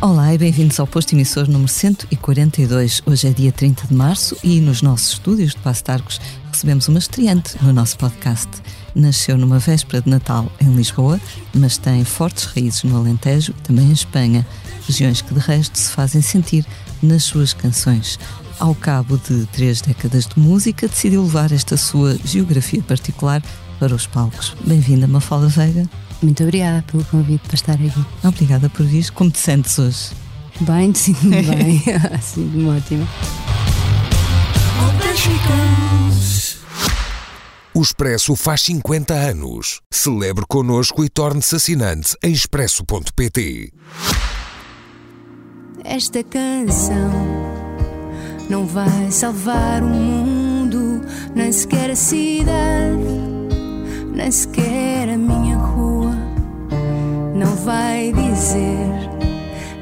Olá e bem-vindos ao posto emissor número 142. Hoje é dia 30 de março e nos nossos estúdios de Passo Tarcos recebemos uma estreante no nosso podcast. Nasceu numa véspera de Natal em Lisboa, mas tem fortes raízes no Alentejo também em Espanha, regiões que de resto se fazem sentir nas suas canções. Ao cabo de três décadas de música, decidiu levar esta sua geografia particular para os palcos. Bem-vinda, Mafalda Veiga. Muito obrigada pelo convite para estar aqui. Obrigada por vir. Como te sentes hoje? Bem, sinto-me bem. Sinto-me ótima. O Expresso faz 50 anos. Celebre connosco e torne-se assinante em expresso.pt. Esta canção não vai salvar o mundo, nem sequer a cidade, nem sequer a minha rua. Não vai dizer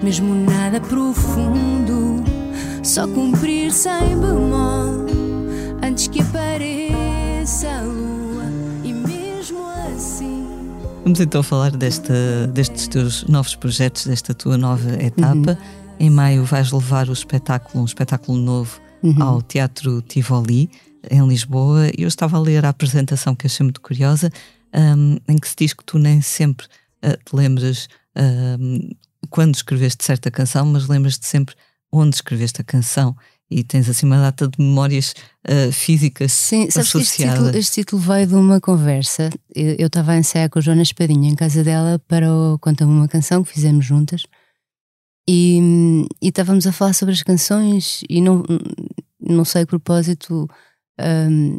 mesmo nada profundo, só cumprir sem bemol antes que apareça a lua. E mesmo assim. Vamos então falar desta, destes teus novos projetos, desta tua nova etapa. Em maio vais levar o espetáculo, um espetáculo novo, ao Teatro Tivoli, em Lisboa. Eu estava a ler a apresentação que achei muito curiosa, um, em que se diz que tu nem sempre uh, te lembras um, quando escreveste certa canção, mas lembras-te sempre onde escreveste a canção. E tens assim uma data de memórias uh, físicas Sim, sabes que este associadas. título, este título veio de uma conversa. Eu eu estava a ensaiar com a Joana Espadinha em casa dela para o Conta-me uma canção que fizemos juntas e, estávamos a falar sobre as canções e não, não sei a propósito hum,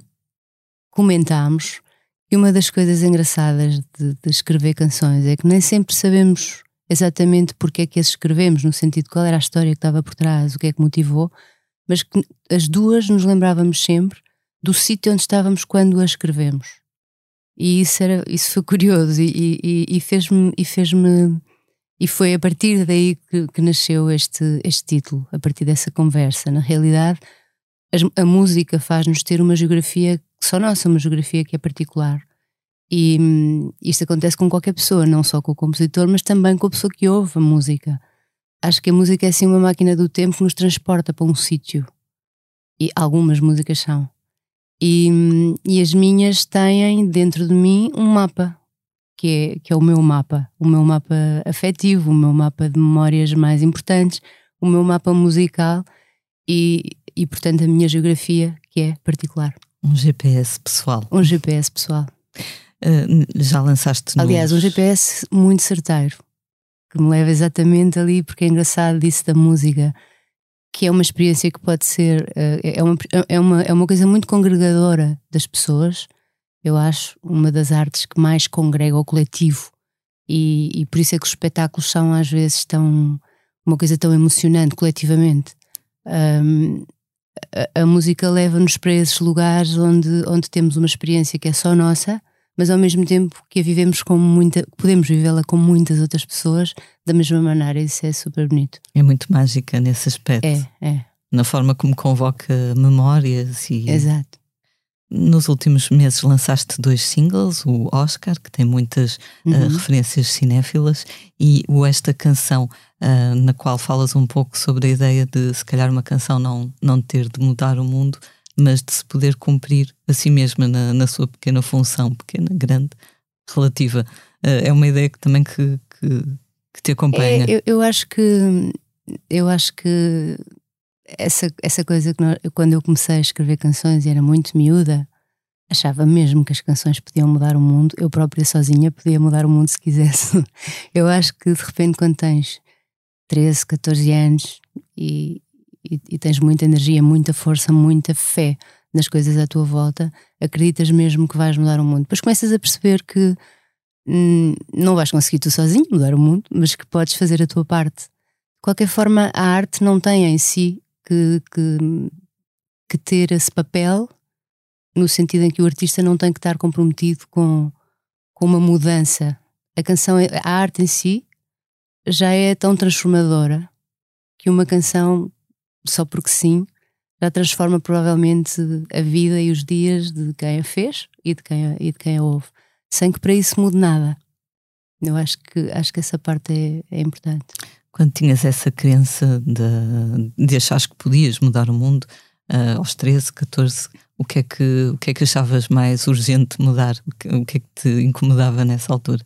comentámos que uma das coisas engraçadas de, de escrever canções é que nem sempre sabemos exatamente porque é que as escrevemos, no sentido qual era a história que estava por trás, o que é que motivou, mas que as duas nos lembrávamos sempre do sítio onde estávamos quando a escrevemos. E isso, era, isso foi curioso e, e, e fez-me fez-me e foi a partir daí que, que nasceu este, este título, a partir dessa conversa. Na realidade, as- a música faz-nos ter uma geografia só nossa, uma geografia que é particular. E hum, isto acontece com qualquer pessoa, não só com o compositor, mas também com a pessoa que ouve a música. Acho que a música é assim uma máquina do tempo que nos transporta para um sítio. E algumas músicas são. E, hum, e as minhas têm dentro de mim um mapa, que é, que é o meu mapa, o meu mapa afetivo, o meu mapa de memórias mais importantes, o meu mapa musical e, e portanto, a minha geografia, que é particular. Um GPS pessoal. Um GPS pessoal. Uh, já lançaste no- Aliás, um GPS muito certeiro, que me leva exatamente ali, porque é engraçado disso da música, que é uma experiência que pode ser, eh, é uma, é uma, é uma coisa muito congregadora das pessoas, eu acho, uma das artes que mais congrega o coletivo. E, e por isso é que os espetáculos são às vezes tão uma coisa tão emocionante coletivamente. Ahm, a, a música leva-nos para esses lugares onde, onde temos uma experiência que é só nossa, mas ao mesmo tempo que a vivemos com muita, podemos vivê-la com muitas outras pessoas da mesma maneira. Isso é super bonito. É muito mágica nesse aspecto. É, é, Na forma como convoca memórias e exato. Nos últimos meses lançaste dois singles, o Oscar, que tem muitas uh, Uhum. referências cinéfilas, e o Esta Canção, uh, na qual falas um pouco sobre a ideia de se calhar uma canção não, não ter de mudar o mundo, mas de se poder cumprir a si mesma na, na sua pequena função, pequena, grande, relativa. Uh, é uma ideia que também que, que, que te acompanha. É, eu, eu acho que eu acho que essa, essa coisa que nós- quando eu comecei a escrever canções e era muito miúda, achava mesmo que as canções podiam mudar o mundo. Eu própria sozinha podia mudar o mundo se quisesse. Eu acho que de repente quando tens 13, 14 anos e, e, e tens muita energia, muita força, muita fé nas coisas à tua volta, acreditas mesmo que vais mudar o mundo. Depois começas a perceber que hum, não vais conseguir tu sozinho mudar o mundo, mas que podes fazer a tua parte. De qualquer forma, a arte não tem em si que, que, que ter esse papel, no sentido em que o artista não tem que estar comprometido com, com uma mudança. A canção, a arte em si, já é tão transformadora que uma canção, só porque sim, já transforma provavelmente a vida e os dias de quem a fez e de quem a, e de quem a ouve, sem que para isso mude nada. Eu acho que, acho que essa parte é, é importante. Quando tinhas essa crença de, de achares que podias mudar o mundo, uh, aos 13, 14, o que, é que, o que é que achavas mais urgente mudar? O que, o que é que te incomodava nessa altura?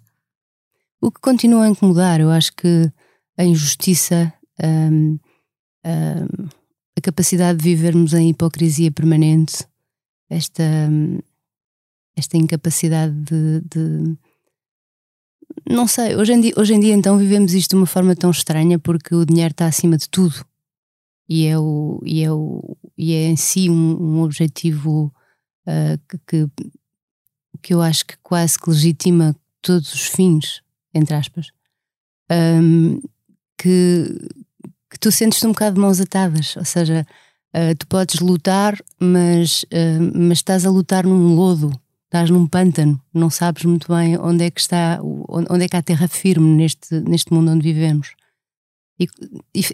O que continua a incomodar, eu acho que a injustiça, um, um, a capacidade de vivermos em hipocrisia permanente, esta, esta incapacidade de, de não sei, hoje em, dia, hoje em dia então vivemos isto de uma forma tão estranha porque o dinheiro está acima de tudo. E é, o, e é, o, e é em si um, um objetivo uh, que, que, eu acho que quase que legitima todos os fins, entre aspas, um, que, que tu sentes-te um bocado de mãos atadas, ou seja, uh, tu podes lutar, mas, uh, mas estás a lutar num lodo estás num pântano, não sabes muito bem onde é que está, onde é que há terra firme neste, neste mundo onde vivemos. E,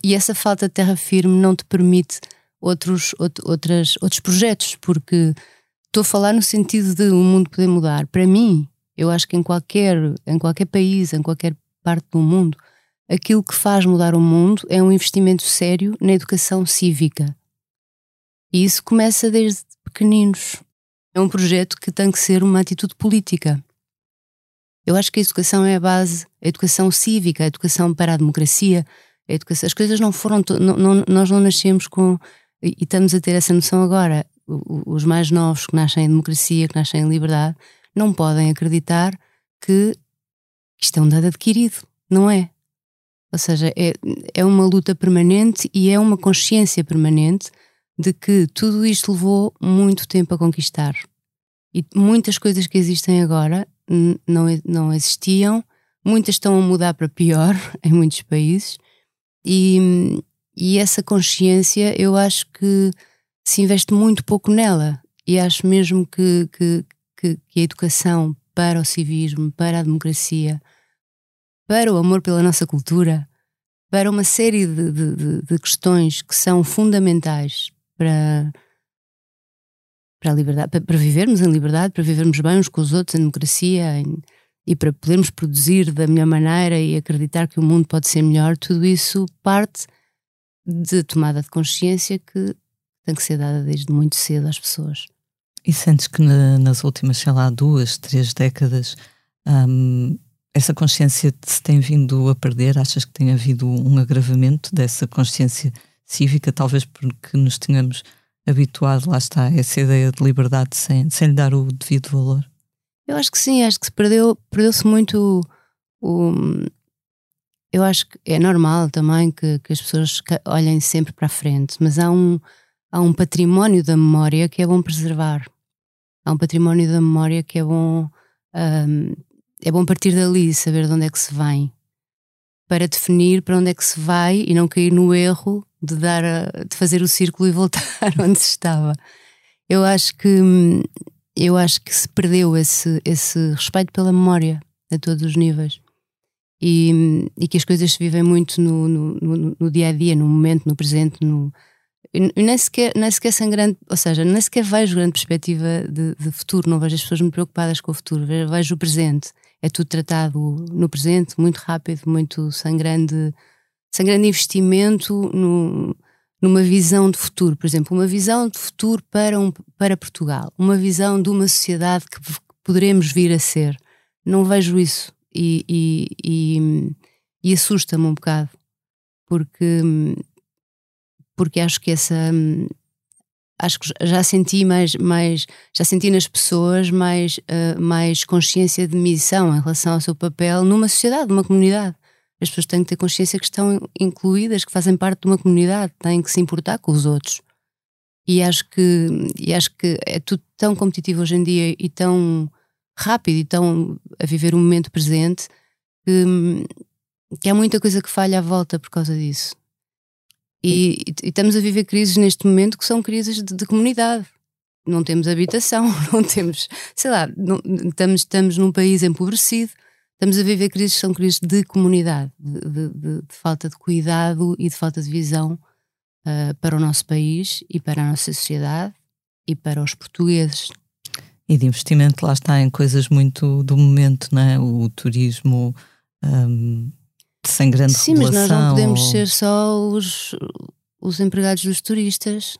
e, essa falta de terra firme não te permite outros, outras, outros projetos, porque estou a falar no sentido de o mundo poder mudar. Para mim, eu acho que em qualquer, em qualquer país, em qualquer parte do mundo, aquilo que faz mudar o mundo é um investimento sério na educação cívica. E isso começa desde pequeninos é um projeto que tem que ser uma atitude política. Eu acho que a educação é a base, a educação cívica, a educação para a democracia, a educação, as coisas não foram, não, não, nós não nascemos com, e, e estamos a ter essa noção agora, os mais novos que nascem em democracia, que nascem em liberdade, não podem acreditar que isto é um dado adquirido, não é? Ou seja, é, é uma luta permanente e é uma consciência permanente de que tudo isto levou muito tempo a conquistar. E muitas coisas que existem agora não, não existiam, muitas estão a mudar para pior em muitos países, e, e essa consciência eu acho que se investe muito pouco nela. E acho mesmo que, que, que, que a educação para o civismo, para a democracia, para o amor pela nossa cultura, para uma série de, de, de, questões que são fundamentais para, para a liberdade, para, para, vivermos em liberdade, para vivermos bem uns com os outros, em democracia em, e para podermos produzir da melhor maneira e acreditar que o mundo pode ser melhor, tudo isso parte de tomada de consciência que tem que ser dada desde muito cedo às pessoas. E sentes que na, nas últimas, sei lá, duas, três décadas, hum, essa consciência se tem vindo a perder? Achas que tem havido um agravamento dessa consciência cívica, talvez porque nos tenhamos habituado, lá está, a essa ideia de liberdade sem, sem lhe dar o devido valor? Eu acho que sim, acho que se perdeu, perdeu-se muito o, eu acho que é normal também que, que, as pessoas olhem sempre para a frente, mas há um, há um património da memória que é bom preservar. Há um património da memória que é bom, um, é bom partir dali, saber de onde é que se vem, para definir para onde é que se vai e não cair no erro de dar a, de fazer o círculo e voltar onde se estava. Eu acho que eu acho que se perdeu esse, esse respeito pela memória a todos os níveis. E, e que as coisas se vivem muito no, no, no, dia a dia, no momento, no presente, no, e nem sequer, nem sequer sem grande, ou seja, nem sequer vejo grande perspectiva de, de futuro, não vejo as pessoas muito preocupadas com o futuro, vejo o presente. É tudo tratado no presente, muito rápido, muito sem grande sem grande investimento no, numa visão de futuro. Por exemplo, uma visão de futuro para, um, para Portugal, uma visão de uma sociedade que poderemos vir a ser. Não vejo isso e, e, e, e assusta-me um bocado, porque, porque acho que essa. Acho que já senti mais, mais já senti nas pessoas mais, uh, mais consciência de missão em relação ao seu papel numa sociedade, numa comunidade as pessoas têm que ter consciência que estão incluídas, que fazem parte de uma comunidade, têm que se importar com os outros. E acho que, e acho que é tudo tão competitivo hoje em dia e tão rápido e tão a viver o momento presente que, que há muita coisa que falha à volta por causa disso. E, e, estamos a viver crises neste momento que são crises de, de comunidade. Não temos habitação, não temos, sei lá, não, estamos, estamos num país empobrecido, estamos a viver crises que são crises de comunidade, de, de, de, falta de cuidado e de falta de visão uh, para o nosso país e para a nossa sociedade e para os portugueses. E de investimento lá está em coisas muito do momento, não é? O turismo um, sem grande Sim, mas nós não podemos ou... ser só os, os empregados dos turistas.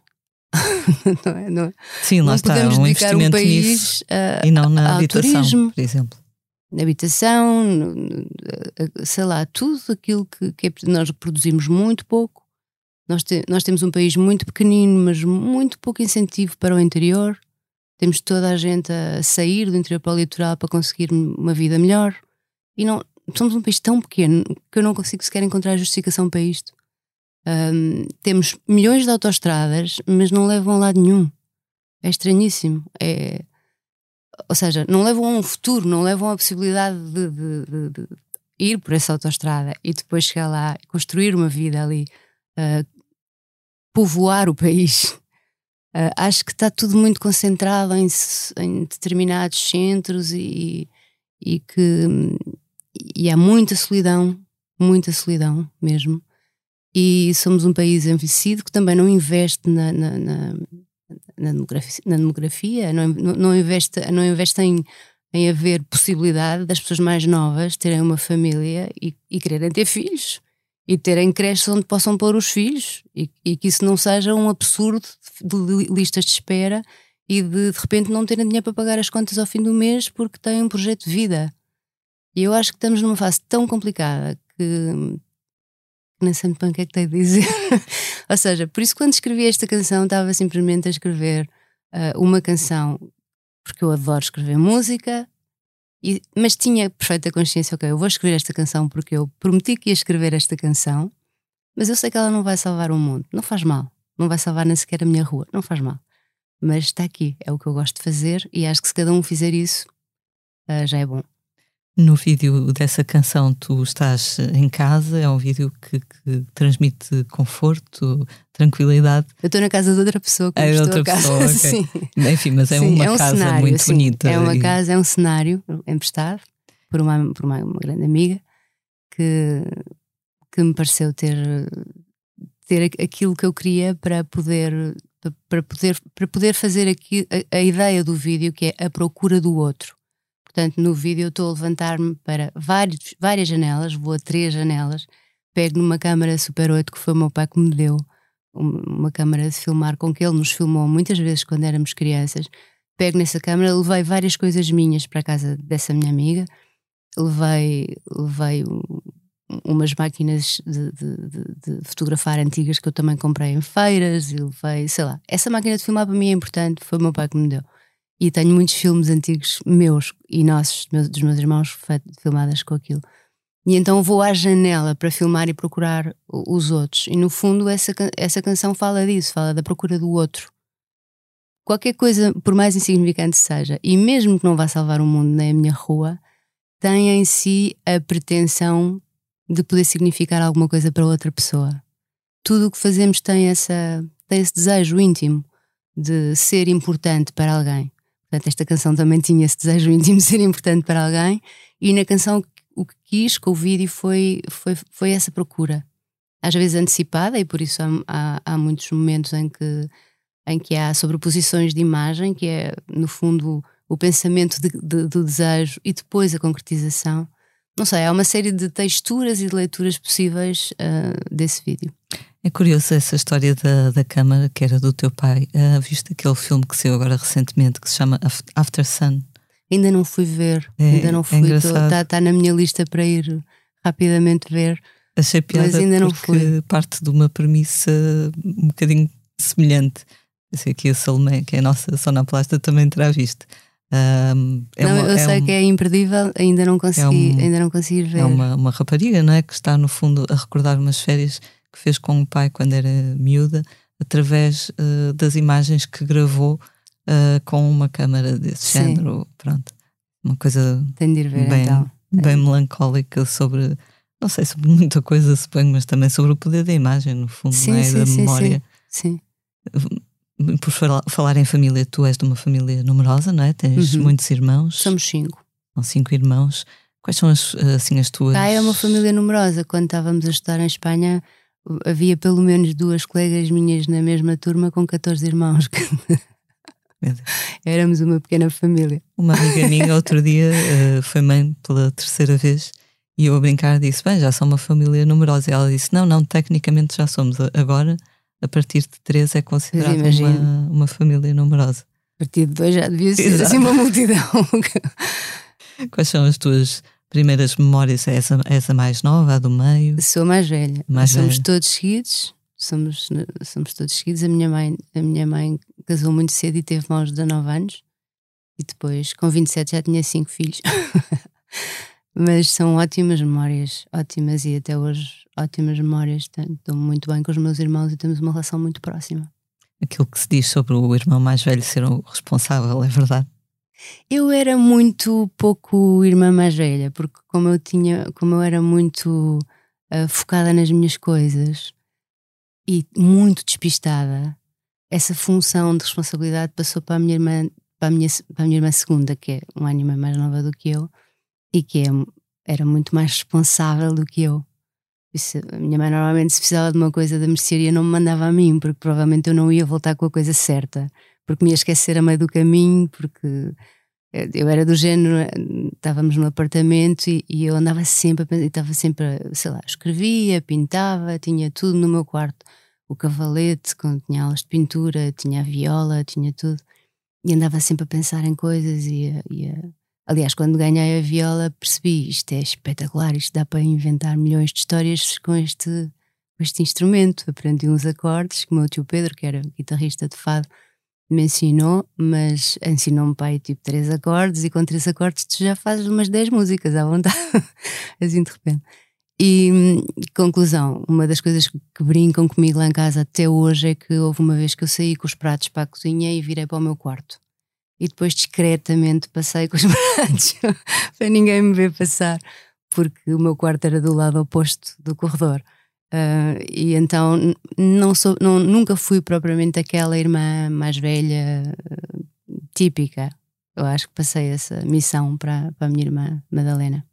não é, não é? Sim, lá não está, podemos um dedicar um país a, e não na habitação, turismo, por exemplo. Na habitação, sei lá, tudo aquilo que, que é, nós produzimos muito pouco. Nós, te, nós temos um país muito pequenino, mas muito pouco incentivo para o interior. Temos toda a gente a sair do interior para o litoral para conseguir uma vida melhor. E não, somos um país tão pequeno que eu não consigo sequer encontrar justificação para isto. Um, temos milhões de autoestradas, mas não levam a lado nenhum. É estranhíssimo. É, ou seja, não levam a um futuro, não levam a possibilidade de, de, de, de ir por essa autoestrada e depois chegar lá, construir uma vida ali, uh, povoar o país. Uh, acho que está tudo muito concentrado em, em determinados centros e, e que e há muita solidão, muita solidão mesmo. E somos um país envelhecido que também não investe na, na, na, na demografia, na demografia não, não, investe, não investe em, em haver possibilidade das pessoas mais novas terem uma família e, e quererem ter filhos. E terem creches onde possam pôr os filhos. E, e, que isso não seja um absurdo de listas de espera e de de repente não terem dinheiro para pagar as contas ao fim do mês porque têm um projeto de vida. E eu acho que estamos numa fase tão complicada que nem sei muito bem o que é que tenho a dizer. Ou seja, por isso quando escrevi esta canção estava simplesmente a escrever uh, uma canção porque eu adoro escrever música, e, mas tinha perfeita consciência, ok, eu vou escrever esta canção porque eu prometi que ia escrever esta canção, mas eu sei que ela não vai salvar o mundo, não faz mal, não vai salvar nem sequer a minha rua, não faz mal. Mas está aqui, é o que eu gosto de fazer e acho que se cada um fizer isso, uh, já é bom. No vídeo dessa canção, tu estás em casa, é um vídeo que, que transmite conforto, tranquilidade. Eu estou na casa de outra pessoa que é outra pessoa, okay. sim. Enfim, mas é sim, uma é um casa cenário, muito sim. bonita. É uma e... casa, é um cenário emprestado por uma, por uma, uma grande amiga que, que me pareceu ter, ter aquilo que eu queria para poder para poder, para poder fazer aqui a, a ideia do vídeo que é a procura do outro Portanto, no vídeo eu estou a levantar-me para vários, várias janelas, vou a três janelas, pego numa câmara Super 8 que foi o meu pai que me deu, uma câmara de filmar com que ele nos filmou muitas vezes quando éramos crianças. Pego nessa câmara, levei várias coisas minhas para a casa dessa minha amiga, levei, levei umas máquinas de, de, de, de, fotografar antigas que eu também comprei em feiras e levei, sei lá. Essa máquina de filmar para mim é importante, foi o meu pai que me deu. E tenho muitos filmes antigos meus e nossos, dos meus irmãos, filmadas com aquilo. E então vou à janela para filmar e procurar os outros. E no fundo, essa, essa canção fala disso, fala da procura do outro. Qualquer coisa, por mais insignificante seja, e mesmo que não vá salvar o mundo nem a minha rua, tem em si a pretensão de poder significar alguma coisa para outra pessoa. Tudo o que fazemos tem, essa, tem esse desejo íntimo de ser importante para alguém. Portanto, esta canção também tinha esse desejo íntimo de ser importante para alguém, e na canção o que quis com o vídeo foi, foi, foi essa procura. Às vezes antecipada, e por isso há, há, há muitos momentos em que, em que há sobreposições de imagem, que é, no fundo, o pensamento de, de, do desejo e depois a concretização. Não sei, há uma série de texturas e de leituras possíveis uh, desse vídeo. É curioso essa história da, da câmara, que era do teu pai. Uh, viste aquele filme que saiu agora recentemente que se chama After Sun? Ainda não fui ver, é, ainda não é fui. Está tá na minha lista para ir rapidamente ver. Achei piada mas ainda não fui. parte de uma premissa um bocadinho semelhante. Eu sei que a Salomé, que é a nossa sonoplasta, também terá visto. Um, é não, uma, eu é sei um, que é imperdível, ainda não consegui, é um, ainda não consegui ver. É uma, uma rapariga, não é? Que está no fundo a recordar umas férias que fez com o pai quando era miúda, através uh, das imagens que gravou uh, com uma câmara desse Sim. género. Pronto, uma coisa ver, bem, então. bem é. melancólica sobre, não sei sobre muita coisa, suponho, mas também sobre o poder da imagem, no fundo, sim, é? sim, da sim, memória. Sim. Por falar em família, tu és de uma família numerosa, não é? Tens uhum. muitos irmãos. Somos cinco. São cinco irmãos. Quais são as, assim, as tuas. Cá é uma família numerosa. Quando estávamos a estudar em Espanha, havia pelo menos duas colegas minhas na mesma turma com 14 irmãos. Éramos uma pequena família. Uma amiga minha, outro dia, uh, foi mãe pela terceira vez e eu a brincar disse: Bem, já são uma família numerosa. E ela disse: Não, não, tecnicamente já somos. Agora, a partir de três, é considerada uma, uma família numerosa. A partir de dois já devia ser Exato. assim uma multidão. Quais são as tuas primeiras memórias? É essa, é essa mais nova, a do meio? Sou mais velha. Mais somos velha. todos seguidos. Somos, somos todos seguidos. A minha mãe, a minha mãe casou muito cedo e teve maus 19 anos. E depois, com 27, já tinha cinco filhos. Mas são ótimas memórias, ótimas e até hoje ótimas memórias. Estou muito bem com os meus irmãos e temos uma relação muito próxima. Aquilo que se diz sobre o irmão mais velho ser o responsável, é verdade? Eu era muito pouco irmã mais velha, porque como eu tinha, como eu era muito uh, focada nas minhas coisas e muito despistada, essa função de responsabilidade passou para a minha irmã, para a minha, para a minha irmã segunda, que é um ano mais nova do que eu, e que é, era muito mais responsável do que eu. Isso, a minha mãe normalmente se precisava de uma coisa da mercearia não me mandava a mim, porque provavelmente eu não ia voltar com a coisa certa, porque me ia esquecer a meio do caminho, porque eu era do género, estávamos no apartamento e, e eu andava sempre, estava sempre, sei lá, escrevia, pintava, tinha tudo no meu quarto o cavalete, quando tinha aulas de pintura, tinha a viola, tinha tudo. E andava sempre a pensar em coisas e, e Aliás, quando ganhei a viola percebi isto é espetacular, isto dá para inventar milhões de histórias com este, com este instrumento. Aprendi uns acordes que o meu tio Pedro, que era guitarrista de fado, me ensinou, mas ensinou-me aí tipo três acordes e com três acordes tu já fazes umas dez músicas à vontade, assim de repente. E conclusão, uma das coisas que brincam comigo lá em casa até hoje é que houve uma vez que eu saí com os pratos para a cozinha e virei para o meu quarto. E depois discretamente passei com os pratos para ninguém me ver passar, porque o meu quarto era do lado oposto do corredor. Uh, e então não sou, não, nunca fui propriamente aquela irmã mais velha uh, típica. Eu acho que passei essa missão para, para a minha irmã Madalena.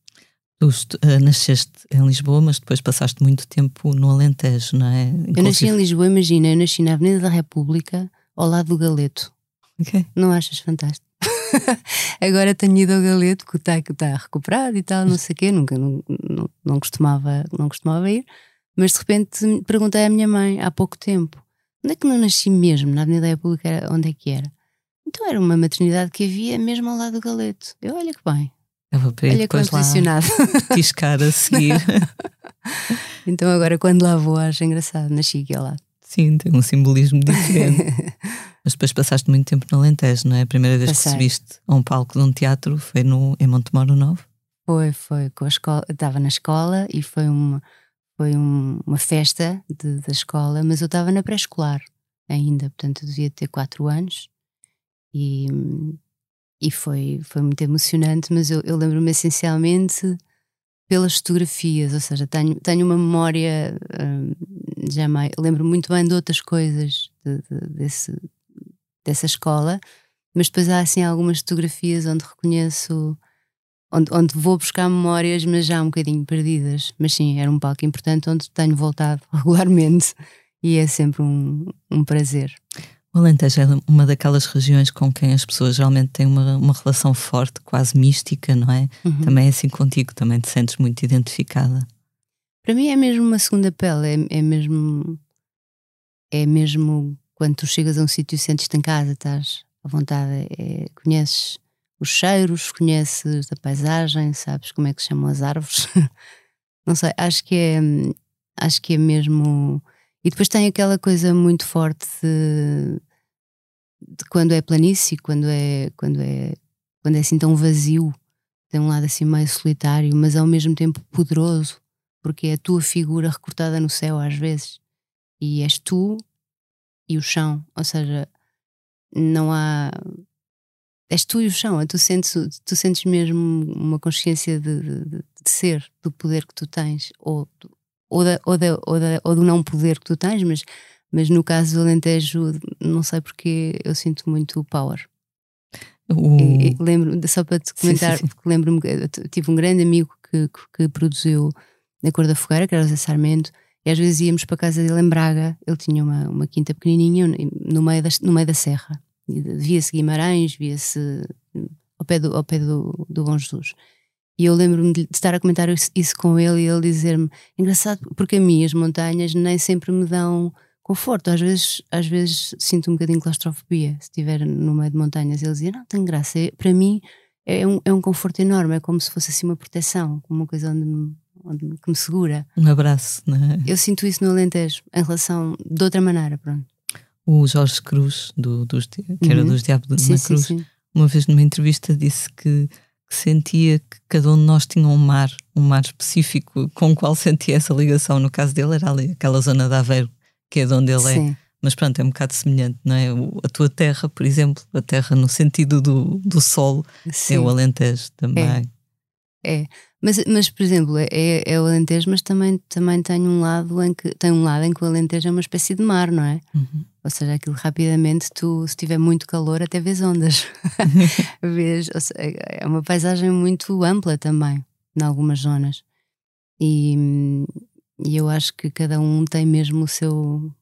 Tu uh, nasceste em Lisboa, mas depois passaste muito tempo no Alentejo, não é? Inclusive... Eu nasci em Lisboa, imagina, eu nasci na Avenida da República, ao lado do Galeto. Okay. Não achas fantástico? Agora tenho ido ao Galeto, que está, que está recuperado e tal, não sei o quê, nunca, não, não, não, costumava, não costumava ir, mas de repente perguntei à minha mãe, há pouco tempo, onde é que não nasci mesmo? Na Avenida da República, onde é que era? Então era uma maternidade que havia mesmo ao lado do Galeto. Eu, olha que bem, eu vou para Olha depois lá tiscar a seguir. então agora quando lá vou acho engraçado, nasci aqui ao lado. Sim, tem um simbolismo diferente. Mas depois passaste muito tempo no Alentejo, não é? A primeira vez Passei. que subiste a um palco de um teatro foi no, em Montemoro Novo? Foi, foi com a escola, estava na escola e foi uma, foi um, uma festa de, da escola, mas eu estava na pré-escolar ainda, portanto eu devia ter quatro anos e e foi, foi muito emocionante, mas eu, eu lembro-me essencialmente pelas fotografias, ou seja, tenho, tenho uma memória hum, jamais. Lembro muito bem de outras coisas de, de, desse, dessa escola, mas depois há assim algumas fotografias onde reconheço. Onde, onde vou buscar memórias, mas já um bocadinho perdidas. Mas sim, era um palco importante onde tenho voltado regularmente e é sempre um, um prazer. O Alentejo é uma daquelas regiões com quem as pessoas geralmente têm uma, uma relação forte, quase mística, não é? Uhum. Também é assim contigo, também te sentes muito identificada. Para mim é mesmo uma segunda pele, é, é mesmo. É mesmo quando tu chegas a um sítio sentes-te em casa, estás à vontade, é, conheces os cheiros, conheces a paisagem, sabes como é que se chamam as árvores. não sei, acho que é. Acho que é mesmo e depois tem aquela coisa muito forte de, de quando é planície, quando é, quando é, quando é assim tão vazio, tem um lado assim meio solitário, mas ao mesmo tempo poderoso, porque é a tua figura recortada no céu às vezes. E és tu e o chão, ou seja, não há. És tu e o chão, tu sentes, tu sentes mesmo uma consciência de, de, de ser, do poder que tu tens, ou ou, da, ou, da, ou, da, ou do não poder que tu tens, mas, mas no caso do Alentejo, não sei porque eu sinto muito power. O... Lembro, só para te comentar, lembro-me tive um grande amigo que, que, que, produziu na Cor da Fogueira, que era o Zé Sarmento, e às vezes íamos para a casa dele em Braga. Ele tinha uma, uma quinta pequenininha no meio da, no meio da serra. Via-se Guimarães, via-se ao pé, do, ao pé do, do Bom Jesus. E eu lembro-me de estar a comentar isso com ele e ele dizer-me: engraçado, porque a mim as montanhas nem sempre me dão conforto. Às vezes, às vezes sinto um bocadinho claustrofobia se estiver no meio de montanhas. Ele dizia: Não, tem graça. É, para mim é um, é um conforto enorme, é como se fosse assim uma proteção, uma coisa onde me, que me segura. Um abraço, não é? Eu sinto isso no Alentejo, em relação de outra maneira. Pronto. O Jorge Cruz, do, dos, que era uhum. dos Diabos de sim, Cruz, sim, sim. uma vez numa entrevista disse que que sentia que cada um de nós tinha um mar, um mar específico com o qual sentia essa ligação. No caso dele era ali, aquela zona de Aveiro, que é de onde ele é. Sim. é. Mas pronto, é um bocado semelhante, não é? A tua terra, por exemplo, a terra no sentido do, do solo, Sim. é o Alentejo também. É. é. Mas, mas, por exemplo, é, é, o Alentejo, mas também, também tem um lado em que tem um lado em que o Alentejo é uma espécie de mar, não é? Uhum. Ou seja, aquilo rapidamente, tu, se tiver muito calor, até vês ondas. vês, seja, é uma paisagem muito ampla também, em algumas zonas. E, e eu acho que cada um tem mesmo o seu,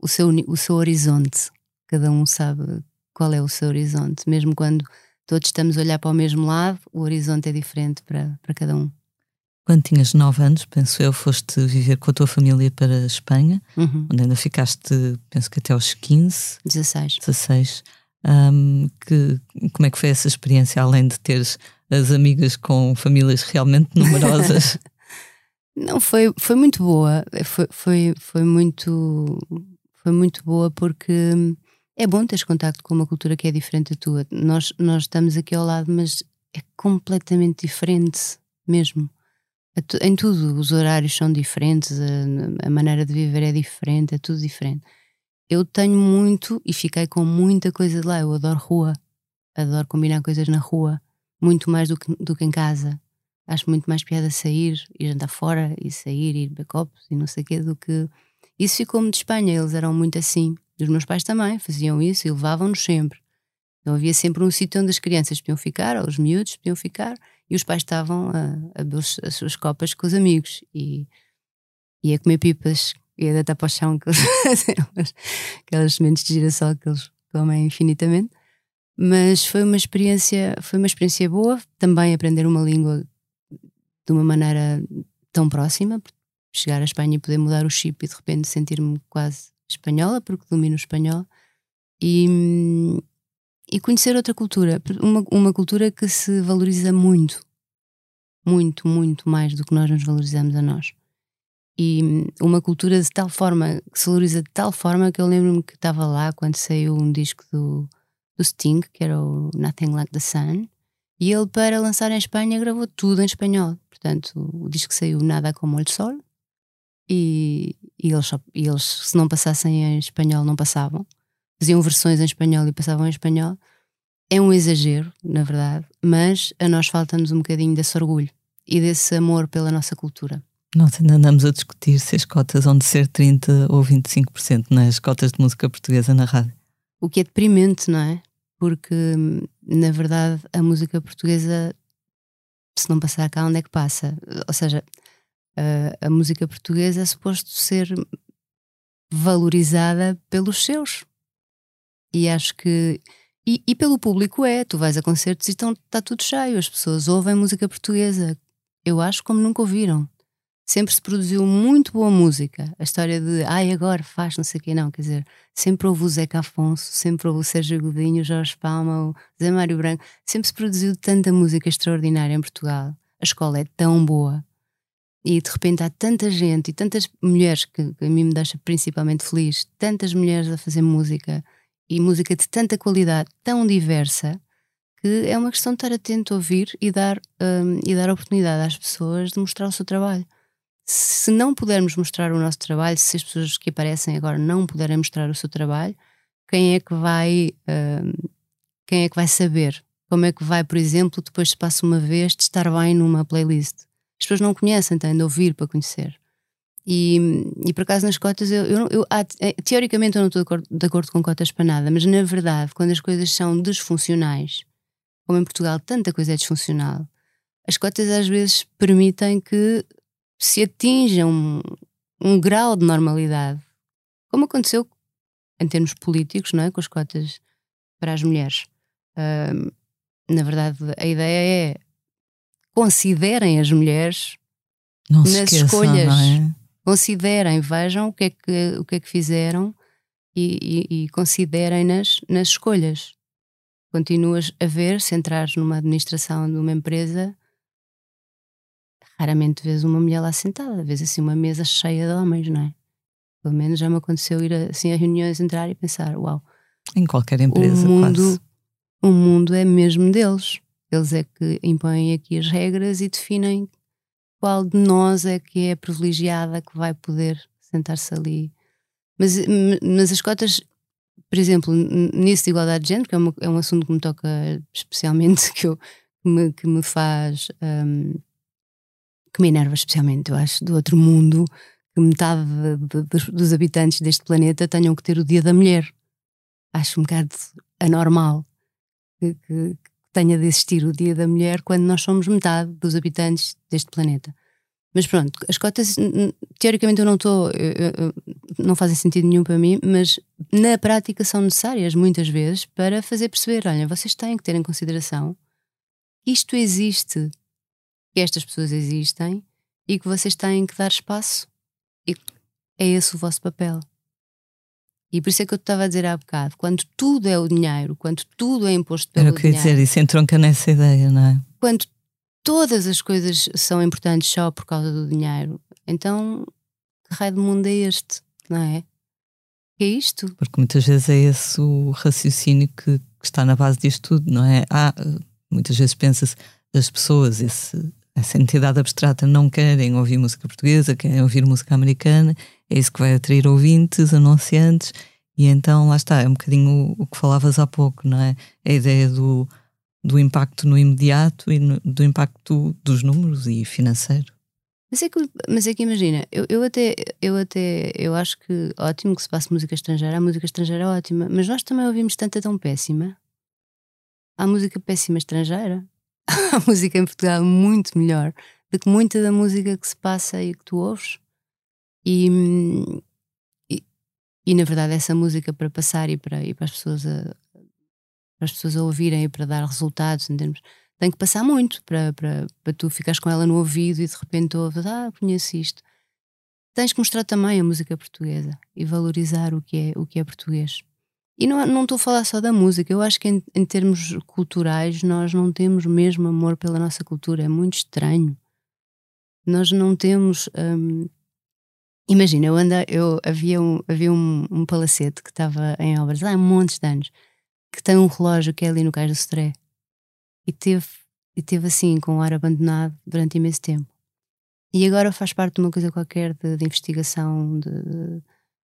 o seu, o seu horizonte. Cada um sabe qual é o seu horizonte, mesmo quando todos estamos a olhar para o mesmo lado, o horizonte é diferente para, para cada um. Quando tinhas 9 anos, penso eu, foste viver com a tua família para a Espanha, uhum. onde ainda ficaste, penso que até aos 15. 16. 16. Um, que, como é que foi essa experiência, além de teres as amigas com famílias realmente numerosas? Não, foi, foi muito boa. Foi, foi, foi, muito, foi muito boa porque é bom teres contacto com uma cultura que é diferente da tua. Nós, nós estamos aqui ao lado, mas é completamente diferente mesmo. Em tudo, os horários são diferentes, a, a maneira de viver é diferente, é tudo diferente. Eu tenho muito e fiquei com muita coisa de lá. Eu adoro rua, adoro combinar coisas na rua, muito mais do que, do que em casa acho muito mais piada sair e jantar fora e sair e ir copos e não sei o quê do que. Isso ficou-me de Espanha, eles eram muito assim. Os meus pais também faziam isso e levavam-nos sempre. Então havia sempre um sítio onde as crianças podiam ficar, ou os miúdos podiam ficar, e os pais estavam a, a beber as suas copas com os amigos e, e a comer pipas e a deitar para o chão aquelas, aquelas sementes de girassol que eles comem infinitamente. Mas foi uma experiência, foi uma experiência boa, também aprender uma língua de uma maneira tão próxima, chegar à Espanha e poder mudar o chip e de repente sentir-me quase espanhola, porque domino o espanhol, e, e conhecer outra cultura, uma, uma cultura que se valoriza muito, muito, muito mais do que nós nos valorizamos a nós. E uma cultura de tal forma, que se valoriza de tal forma que eu lembro-me que estava lá quando saiu um disco do, do Sting, que era o Nothing Like the Sun, e ele, para lançar em Espanha, gravou tudo em espanhol. Portanto, o disco saiu Nada como o Sol. E, e, eles, e eles, se não passassem em espanhol, não passavam. Faziam versões em espanhol e passavam em espanhol. É um exagero, na verdade, mas a nós falta-nos um bocadinho desse orgulho e desse amor pela nossa cultura. Nós ainda andamos a discutir se as cotas vão de ser 30% ou 25% nas cotas de música portuguesa na rádio. O que é deprimente, não é? Porque na verdade, a música portuguesa, se não passar cá, onde é que passa? Ou seja, a, a música portuguesa é suposto ser valorizada pelos seus. E acho que. E, e, pelo público é. Tu vais a concertos e está tudo cheio. As pessoas ouvem música portuguesa. Eu acho como nunca ouviram sempre se produziu muito boa música. A história de, ai, agora faz não sei o quê, não, quer dizer, sempre houve o Zeca Afonso, sempre houve o Sérgio Godinho, o Jorge Palma, o Zé Mário Branco, sempre se produziu tanta música extraordinária em Portugal. A escola é tão boa. E de repente há tanta gente e tantas mulheres, que, que a mim me deixa principalmente feliz, tantas mulheres a fazer música e música de tanta qualidade, tão diversa, que é uma questão de estar atento ouvir e dar, um, e dar oportunidade às pessoas de mostrar o seu trabalho se não pudermos mostrar o nosso trabalho, se as pessoas que aparecem agora não puderem mostrar o seu trabalho, quem é que vai uh, quem é que vai saber? Como é que vai, por exemplo, depois se passa uma vez de estar bem numa playlist? As pessoas não conhecem, têm de ouvir para conhecer. E, e por acaso nas cotas, eu, eu, eu eh, teoricamente eu não estou de acordo, de acordo com cotas para nada, mas na verdade, quando as coisas são disfuncionais como em Portugal tanta coisa é disfuncional, as cotas às vezes permitem que se atinja um, um grau de normalidade, como aconteceu em termos políticos, não é? com as cotas para as mulheres. Na verdade, a ideia é considerem as mulheres não nas esqueçam, escolhas. É? Considerem, vejam o que é que, o que, é que fizeram e, e, e considerem-nas nas escolhas. Continuas a ver, se entrares numa administração de uma empresa, raramente vês uma mulher lá sentada, vês assim uma mesa cheia de homens, não é? Pelo menos já me aconteceu ir assim a reuniões, entrar e pensar, uau. Em qualquer empresa, o mundo, quase. O mundo é mesmo deles. Eles é que impõem aqui as regras e definem qual de nós é que é privilegiada que vai poder sentar-se ali. Mas, mas as cotas, por exemplo, nisso de igualdade de género, que é, uma, é um assunto que me toca especialmente, que, eu, que, me, que me faz. Um, que me enerva especialmente, eu acho, do outro mundo, que metade de, de, dos habitantes deste planeta tenham que ter o Dia da Mulher. Acho um bocado anormal que, que, tenha de existir o Dia da Mulher quando nós somos metade dos habitantes deste planeta. Mas pronto, as cotas, teoricamente eu não estou, não fazem sentido nenhum para mim, mas na prática são necessárias muitas vezes para fazer perceber: olha, vocês têm que ter em consideração que isto existe, que estas pessoas existem e que vocês têm que dar espaço. E é esse o vosso papel. E por isso é que eu estava a dizer há bocado: quando tudo é o dinheiro, quando tudo é imposto pelo Era o que eu ia dinheiro. dizer, isso entronca nessa ideia, não é? Quando todas as coisas são importantes só por causa do dinheiro, então que raio de mundo é este, não é? Que é isto? Porque muitas vezes é esse o raciocínio que, que está na base disto tudo, não é? Ah, muitas vezes pensa-se, as pessoas, esse, essa entidade abstrata não querem ouvir música portuguesa, querem ouvir música americana, é isso que vai atrair ouvintes, anunciantes, e então lá está, é um bocadinho o, o que falavas há pouco, não é? A ideia do, do impacto no imediato e no, do impacto dos números e financeiro. Mas é que, mas é que imagina, eu, eu, até, eu até eu acho que ótimo que se passe música estrangeira, a música estrangeira é ótima, mas nós também ouvimos tanta tão péssima. Há música péssima estrangeira. Há música em Portugal muito melhor do que muita da música que se passa e que tu ouves. E, e, e na verdade, essa música para passar e para, e para as pessoas a, para as pessoas a ouvirem e para dar resultados, entendemos? Tem que passar muito para, para, para tu ficares com ela no ouvido e de repente ouves, ah, conheço isto. Tens que mostrar também a música portuguesa e valorizar o que é, o que é português. E não, não estou a falar só da música, eu acho que em, em termos culturais nós não temos mesmo amor pela nossa cultura, é muito estranho. Nós não temos. Hum, imagina, eu, anda, eu havia, um, havia um, um palacete que estava em obras há montes de anos que tem um relógio que é ali no Cais do Sodré e teve, e teve assim com o ar abandonado durante imenso tempo. E agora faz parte de uma coisa qualquer de, de investigação de, de,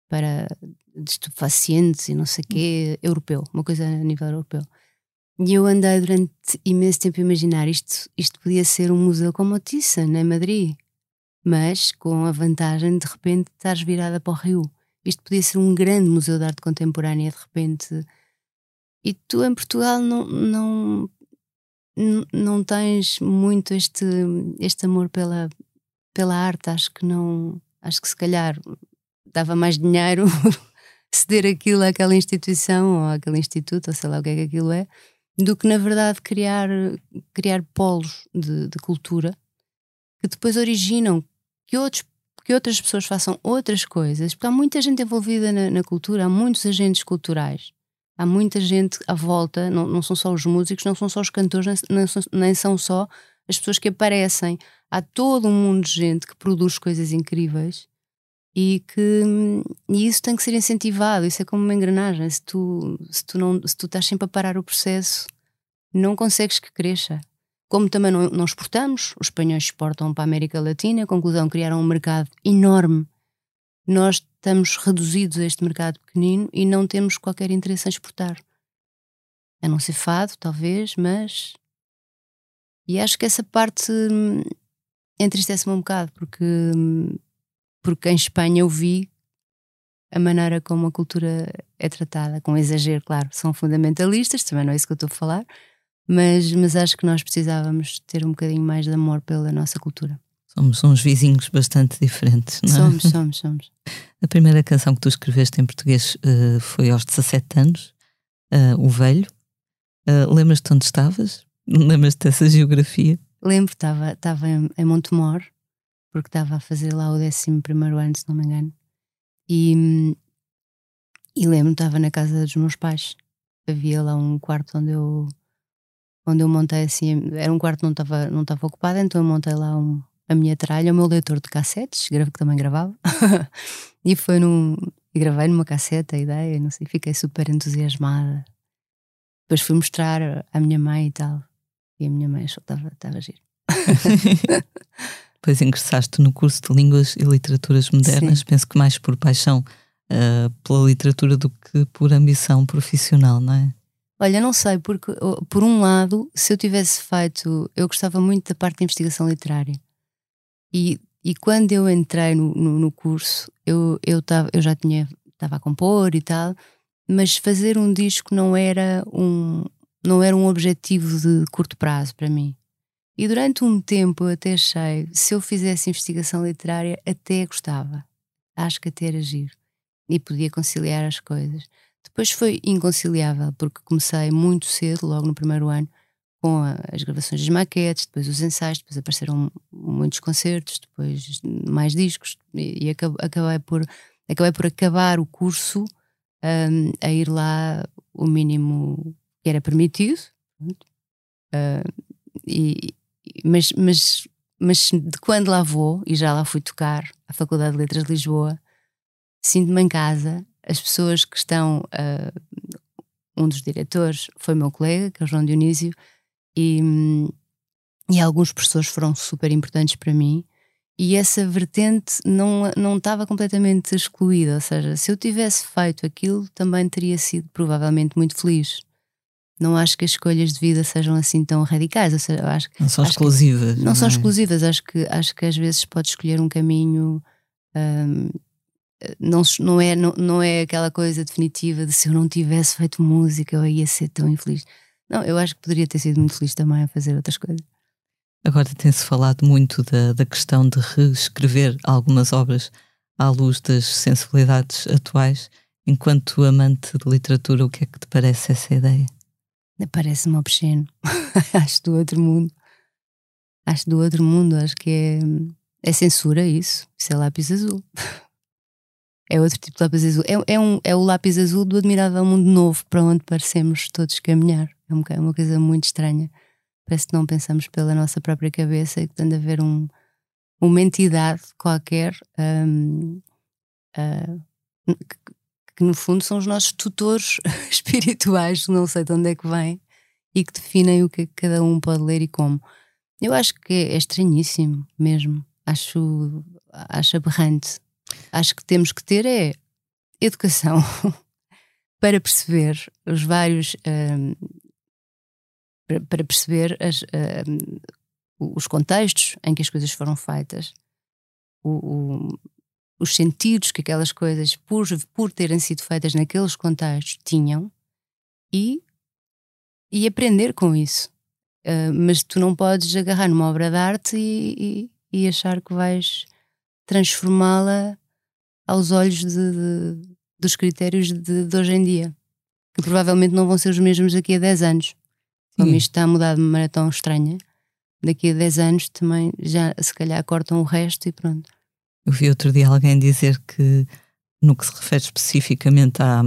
para de estupefacientes e não sei o quê, europeu, uma coisa a nível europeu. E eu andei durante imenso tempo a imaginar isto, isto podia ser um museu como o Thyssen, em Madrid, mas com a vantagem de, repente estares virada para o Rio. Isto podia ser um grande museu de arte contemporânea, de repente e tu em Portugal não, não, não tens muito este, este amor pela, pela arte. Acho que não. Acho que se calhar dava mais dinheiro ceder aquilo àquela instituição ou àquele instituto, ou sei lá o que é que aquilo é, do que na verdade criar, criar polos de, de cultura que depois originam que, outros, que outras pessoas façam outras coisas, porque há muita gente envolvida na, na cultura, há muitos agentes culturais há muita gente à volta, não, não são só os músicos, não são só os cantores, nem, nem são só as pessoas que aparecem. Há todo um mundo de gente que produz coisas incríveis e que e isso tem que ser incentivado. Isso é como uma engrenagem. Se tu, se tu, não, se tu estás sempre a parar o processo, não consegues que cresça. Como também não, não exportamos, os espanhóis exportam para a América Latina, conclusão, criaram um mercado enorme nós estamos reduzidos a este mercado pequenino e não temos qualquer interesse em exportar. A não ser fado, talvez, mas. E acho que essa parte hum, entristece-me um bocado, porque, hum, porque em Espanha eu vi a maneira como a cultura é tratada, com exagero, claro, são fundamentalistas, também não é isso que eu estou a falar, mas, mas acho que nós precisávamos ter um bocadinho mais de amor pela nossa cultura. Somos uns vizinhos bastante diferentes, não é? Somos, somos, somos. A primeira canção que tu escreveste em português uh, foi aos 17 anos, uh, O Velho. Uh, Lembras-te onde estavas? Lembras-te dessa geografia? Lembro, estava em, em Montemor, porque estava a fazer lá o 11 ano, se não me engano. E, e lembro, estava na casa dos meus pais. Havia lá um quarto onde eu onde eu montei assim, era um quarto que não estava não estava ocupado, então eu montei lá um, a minha tralha, o meu leitor de cassetes, que também gravava. e foi num e gravei numa cassete a ideia, não sei, fiquei super entusiasmada. Depois fui mostrar à minha mãe e tal. E a minha mãe achou que estava a giro. Depois ingressaste no curso de Línguas e Literaturas Modernas, Sim. penso que mais por paixão uh, pela literatura do que por ambição profissional, não é? Olha, não sei, porque por um lado, se eu tivesse feito, eu gostava muito da parte de investigação literária. E, e quando eu entrei no, no, no curso, eu, eu, tava, eu já tinha, estava a compor e tal, mas fazer um disco não era um, não era um objetivo de curto prazo para mim. E durante um tempo eu até achei, se eu fizesse investigação literária, até gostava. Acho que até era giro. E podia conciliar as coisas. Depois foi inconciliável, porque comecei muito cedo, logo no primeiro ano, com as gravações das maquetes, depois os ensaios, depois apareceram muitos concertos, depois mais discos, e, e acabei, por, acabei por acabar o curso um, a ir lá o mínimo que era permitido. Uh, e, mas, mas, mas de quando lá vou, e já lá fui tocar à Faculdade de Letras de Lisboa, sinto-me em casa. As pessoas que estão. Uh, um dos diretores foi meu colega, que é o João Dionísio, e, e alguns professores foram super importantes para mim. E essa vertente não, não estava completamente excluída, ou seja, se eu tivesse feito aquilo, também teria sido provavelmente muito feliz não acho que as escolhas de vida sejam assim tão radicais. Ou seja, acho, não são acho exclusivas. Que, não, não, são é? exclusivas. Acho que, acho que às vezes pode escolher um caminho. Um, não, não, é, não, não é aquela coisa definitiva de se eu não tivesse feito música eu ia ser tão infeliz. Não, eu acho que poderia ter sido muito feliz também a fazer outras coisas. Agora tem-se falado muito da, da questão de reescrever algumas obras à luz das sensibilidades atuais. Enquanto amante de literatura, o que é que te parece essa ideia? Parece-me obsceno. acho do outro mundo. Acho do outro mundo. Acho que é, é censura isso. Isso é lápis azul. é outro tipo de lápis azul. É, é, um, é o lápis azul do admirável mundo novo para onde parecemos todos caminhar. É uma, é uma coisa muito estranha. Parece que não pensamos pela nossa própria cabeça e que tem de haver um, uma entidade qualquer um, uh, que no fundo são os nossos tutores espirituais, não sei de onde é que vêm, e que definem o que cada um pode ler e como. Eu acho que é estranhíssimo mesmo. Acho, acho aberrante. Acho que temos que ter é educação para perceber os vários. Um, para, perceber as, um, os contextos em que as coisas foram feitas, o, o, os sentidos que aquelas coisas, por, por terem sido feitas naqueles contextos, tinham e, e aprender com isso. Uh, mas tu não podes agarrar numa obra de arte e, e, e achar que vais transformá-la aos olhos de, de, dos critérios de, de, hoje em dia, que provavelmente não vão ser os mesmos daqui a 10 anos. Como isto está a mudar de maneira tão estranha, daqui a 10 anos também já se calhar cortam o resto e pronto. Eu vi outro dia alguém dizer que, no que se refere especificamente à,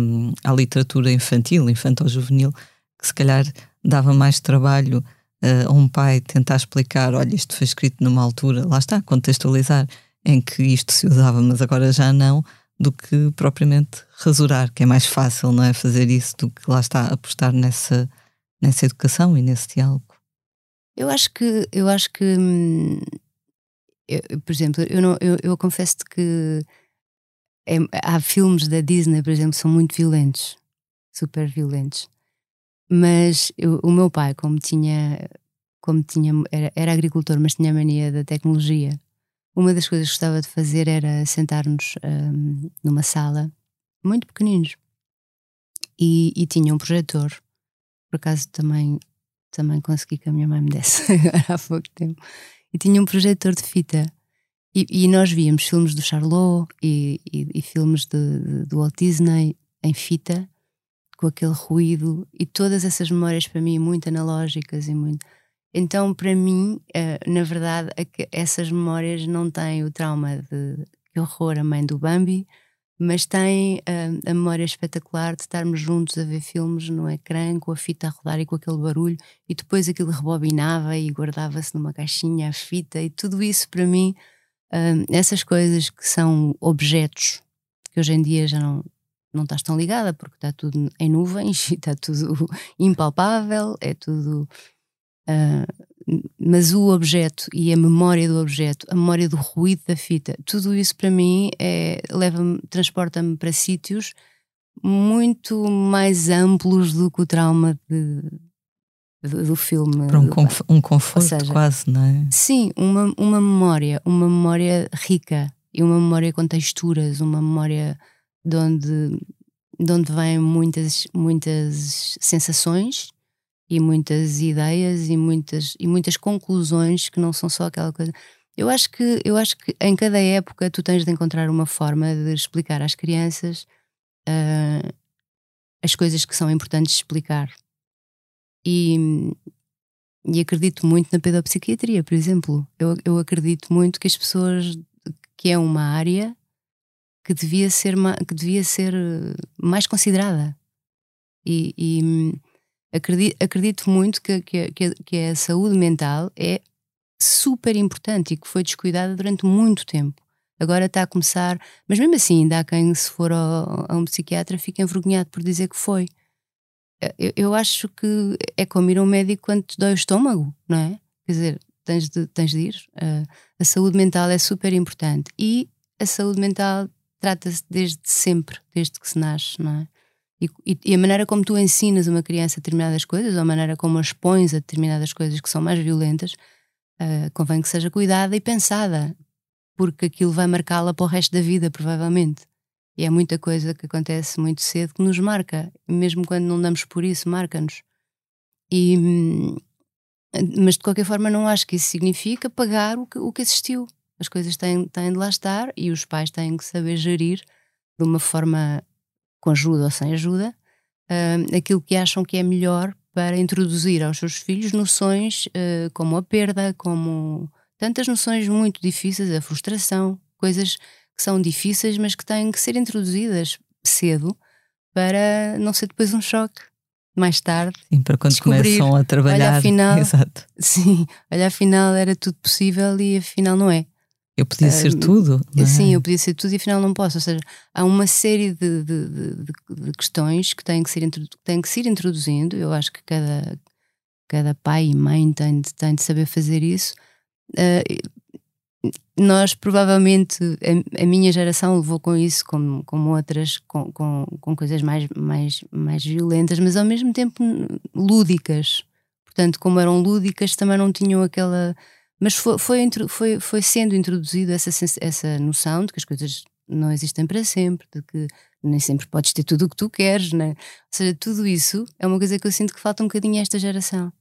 à literatura infantil, infantil-juvenil, que se calhar dava mais trabalho uh, a um pai tentar explicar: olha, isto foi escrito numa altura, lá está, contextualizar, em que isto se usava, mas agora já não, do que propriamente rasurar, que é mais fácil, não é? Fazer isso do que lá está, apostar nessa, nessa educação e nesse diálogo. Eu acho que, eu acho que hum, eu, por exemplo, eu, não, eu, eu confesso-te que é, há filmes da Disney, por exemplo, que são muito violentos, super violentos. Mas eu, o meu pai, como tinha, como tinha era, era, agricultor, mas tinha mania da tecnologia, uma das coisas que gostava de fazer era sentar-nos um, numa sala, muito pequeninos, e, e tinha um projetor. Por acaso também também consegui que a minha mãe me desse agora há pouco tempo. E tinha um projetor de fita. E, e nós víamos filmes do Charlot e, e, e filmes de, de, do Walt Disney em fita, com aquele ruído, e todas essas memórias para mim muito analógicas e muito. Então, para mim, eh, na verdade, essas memórias não têm o trauma de que horror a mãe do Bambi, mas tem uh, a memória espetacular de estarmos juntos a ver filmes no ecrã com a fita a rodar e com aquele barulho e depois aquilo rebobinava e guardava-se numa caixinha a fita e tudo isso para mim uh, essas coisas que são objetos que hoje em dia já não não estás tão ligada porque está tudo em nuvens está tudo impalpável é tudo uh, mas o objeto e a memória do objeto, a memória do ruído da fita, tudo isso para mim é, leva-me, transporta-me para sítios muito mais amplos do que o trauma de, do, do filme. Para um, conf um conforto seja, quase, não é? Sim, uma, uma memória, uma memória rica e uma memória com texturas, uma memória de onde, de onde vêm muitas, muitas sensações e muitas ideias e muitas, e muitas conclusões que não são só aquela coisa. Eu acho que eu acho que em cada época tu tens de encontrar uma forma de explicar às crianças uh, as coisas que são importantes de explicar. E, e acredito muito na pedopsiquiatria, por exemplo. Eu, eu acredito muito que as pessoas que é uma área que devia ser que devia ser mais considerada. E, e, acredito, acredito muito que, que, que a saúde mental é super importante e que foi descuidada durante muito tempo. Agora está a começar, mas mesmo assim, ainda há quem, se for a, a um psiquiatra, fique envergonhado por dizer que foi. Eu, eu, acho que é como ir a um médico quando te dói o estômago, não é? Quer dizer, tens de, tens de ir. Uh, a saúde mental é super importante e a saúde mental trata-se desde sempre, desde que se nasce, não é? E, e, a maneira como tu ensinas uma criança determinadas coisas, ou a maneira como a expões a determinadas coisas que são mais violentas, uh, convém que seja cuidada e pensada, porque aquilo vai marcá-la para o resto da vida, provavelmente. E é muita coisa que acontece muito cedo que nos marca, mesmo quando não damos por isso, marca-nos. E, mas de qualquer forma, não acho que isso significa pagar o que, o que assistiu. As coisas têm, têm de lá estar e os pais têm que saber gerir de uma forma com ajuda ou sem ajuda, uh, aquilo que acham que é melhor para introduzir aos seus filhos noções uh, como a perda, como tantas noções muito difíceis, a frustração, coisas que são difíceis, mas que têm que ser introduzidas cedo para não ser depois um choque mais tarde. Sim, para quando começam a trabalhar. Olha, afinal, Exato. Sim, olha, afinal era tudo possível e afinal não é. Eu podia ser tudo. É? Sim, eu podia ser tudo e afinal não posso. Ou seja, há uma série de, de, de, de questões que têm que, ser, têm que se ir introduzindo. Eu acho que cada, cada pai e mãe tem de, tem de saber fazer isso. Uh, nós provavelmente, a, a, minha geração levou com isso, como, como outras, com, com, com coisas mais, mais, mais violentas, mas ao mesmo tempo lúdicas. Portanto, como eram lúdicas, também não tinham aquela mas foi, foi, foi, foi sendo introduzida essa, essa noção de que as coisas não existem para sempre, de que nem sempre podes ter tudo o que tu queres, né? ou seja, tudo isso é uma coisa que eu sinto que falta um bocadinho a esta geração.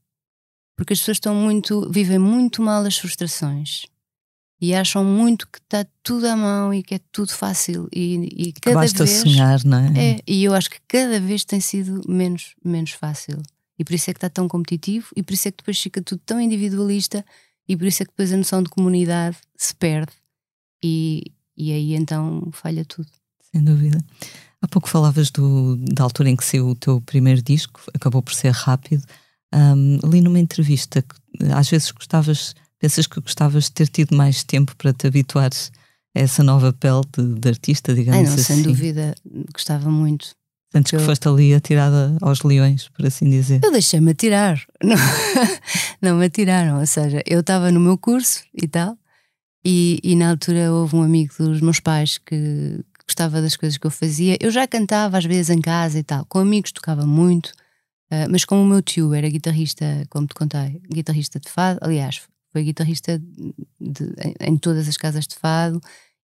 Porque as pessoas estão muito, vivem muito mal as frustrações e acham muito que está tudo à mão e que é tudo fácil e, e cada Basta vez sonhar, não é? É, e eu acho que cada vez tem sido menos, menos fácil. E por isso é que está tão competitivo e por isso é que depois fica tudo tão individualista e por isso é que depois a noção de comunidade se perde e, e aí então falha tudo. Sem dúvida. Há pouco falavas do, da altura em que saiu o teu primeiro disco, acabou por ser rápido. Um, li numa entrevista que às vezes gostavas, pensas que gostavas de ter tido mais tempo para te habituares a essa nova pele de, de artista, digamos Ai, não, assim. Sem dúvida, gostava muito. Antes que eu... foste ali atirada aos leões, por assim dizer. Eu deixei-me atirar. Não, não me atiraram. Ou seja, eu estava no meu curso e tal, e, e, na altura houve um amigo dos meus pais que, que gostava das coisas que eu fazia. Eu já cantava às vezes em casa e tal. Com amigos tocava muito, uh, mas como o meu tio era guitarrista, como te contei, guitarrista de fado, aliás, foi guitarrista de, em, em, todas as casas de fado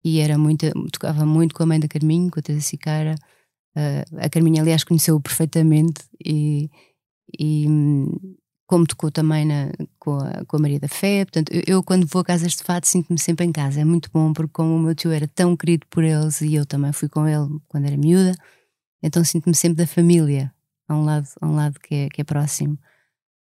e era muito, tocava muito com a mãe da Carminho, com a Teresa Siqueira. Uh, a Carminha, aliás, conheceu-o perfeitamente e, e, como tocou também na, com, a, com a Maria da Fé. Portanto, eu, eu quando vou a casas de fado sinto-me sempre em casa. É muito bom, porque como o meu tio era tão querido por eles e eu também fui com ele quando era miúda, então sinto-me sempre da família, a um lado, a um lado que, é, que é próximo.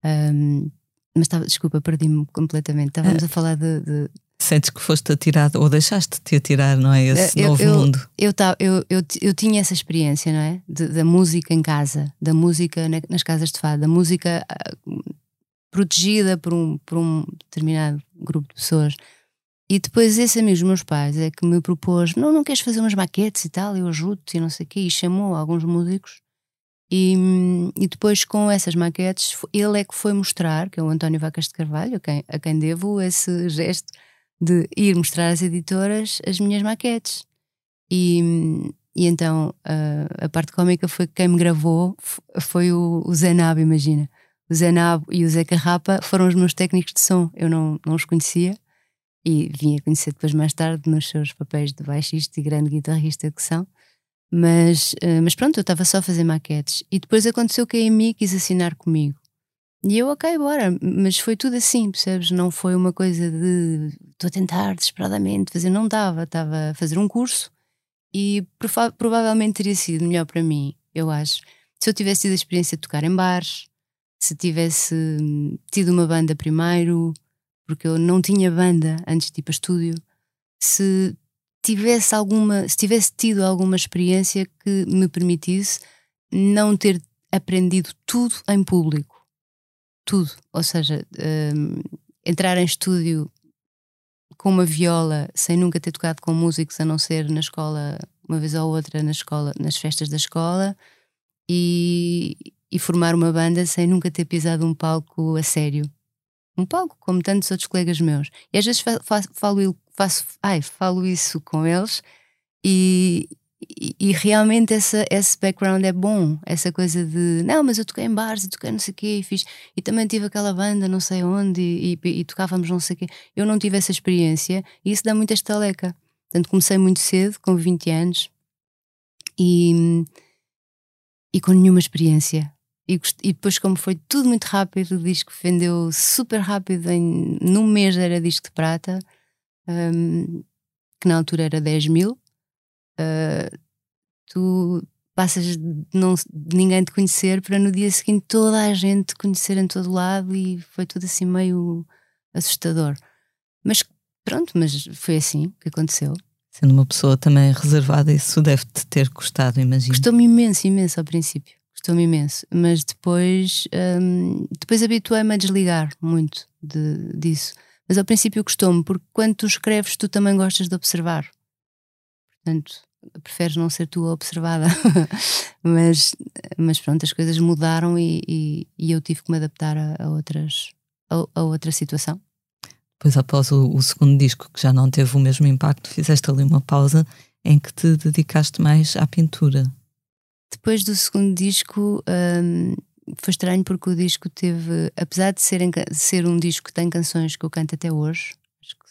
Um, mas estava, desculpa, perdi-me completamente. Estávamos uh, a falar de, de, Sentes que foste atirado ou deixaste-te atirar, não é? Esse eu, novo eu, mundo. Eu, eu, eu, eu, tinha essa experiência, não é? De, da música em casa, da música na, nas casas de fado, da música uh, protegida por um, por um determinado grupo de pessoas. E depois esse amigo dos meus pais é que me propôs: não, não queres fazer umas maquetes e tal? Eu ajudo-te e não sei o quê. E chamou alguns músicos. E, e depois com essas maquetes, ele é que foi mostrar, que é o António Vacas de Carvalho, a quem, a quem devo esse gesto de ir mostrar às editoras as minhas maquetes. E, e então a, a parte cómica foi que quem me gravou foi o, o Zé Nabo, imagina. O Zé Nabo e o Zé Carrapa foram os meus técnicos de som. Eu não, não os conhecia e vim a conhecer depois mais tarde nos seus papéis de baixista e grande guitarrista que são. Mas, mas pronto, eu estava só a fazer maquetes. E depois aconteceu que a Amy quis assinar comigo. E eu, ok, bora, mas foi tudo assim, percebes? Não foi uma coisa de estou a tentar desesperadamente fazer, não estava, estava a fazer um curso e prova provavelmente teria sido melhor para mim, eu acho, se eu tivesse tido a experiência de tocar em bares, se tivesse hum, tido uma banda primeiro, porque eu não tinha banda antes de ir para estúdio, se tivesse alguma, se tivesse tido alguma experiência que me permitisse não ter aprendido tudo em público tudo. Ou seja, um, entrar em estúdio com uma viola sem nunca ter tocado com músicos, a não ser na escola, uma vez ou outra na escola, nas festas da escola, e, e formar uma banda sem nunca ter pisado um palco a sério. Um palco, como tantos outros colegas meus. E às vezes falo, faço, ai, falo isso com eles e, e, realmente essa, esse background é bom, essa coisa de não, mas eu toquei em bares e toquei não sei o quê e fiz, e também tive aquela banda não sei onde e, e, e tocávamos não sei o quê. Eu não tive essa experiência e isso dá muita estaleca. Portanto, comecei muito cedo, com 20 anos, e, e com nenhuma experiência. E, e, depois, como foi tudo muito rápido, o disco vendeu super rápido, em, num mês era disco de prata, um, que na altura era 10 mil uh, tu passas de, não, de ninguém te conhecer para no dia seguinte toda a gente te conhecer em todo lado e foi tudo assim meio assustador. Mas pronto, mas foi assim que aconteceu. Sendo uma pessoa também reservada, isso deve-te ter custado, imagino. Custou-me imenso, imenso ao princípio. Custou-me imenso. Mas depois, hum, depois habituei-me a desligar muito de, disso. Mas ao princípio custou-me, porque quando tu escreves, tu também gostas de observar. Portanto, preferes não ser tu observada. mas, mas pronto, as coisas mudaram e, e, e eu tive que me adaptar a, a outras, a, a, outra situação. Depois, após o, o, segundo disco, que já não teve o mesmo impacto, fizeste ali uma pausa em que te dedicaste mais à pintura. Depois do segundo disco, hum, foi estranho porque o disco teve, apesar de ser, ser um disco que tem canções que eu canto até hoje,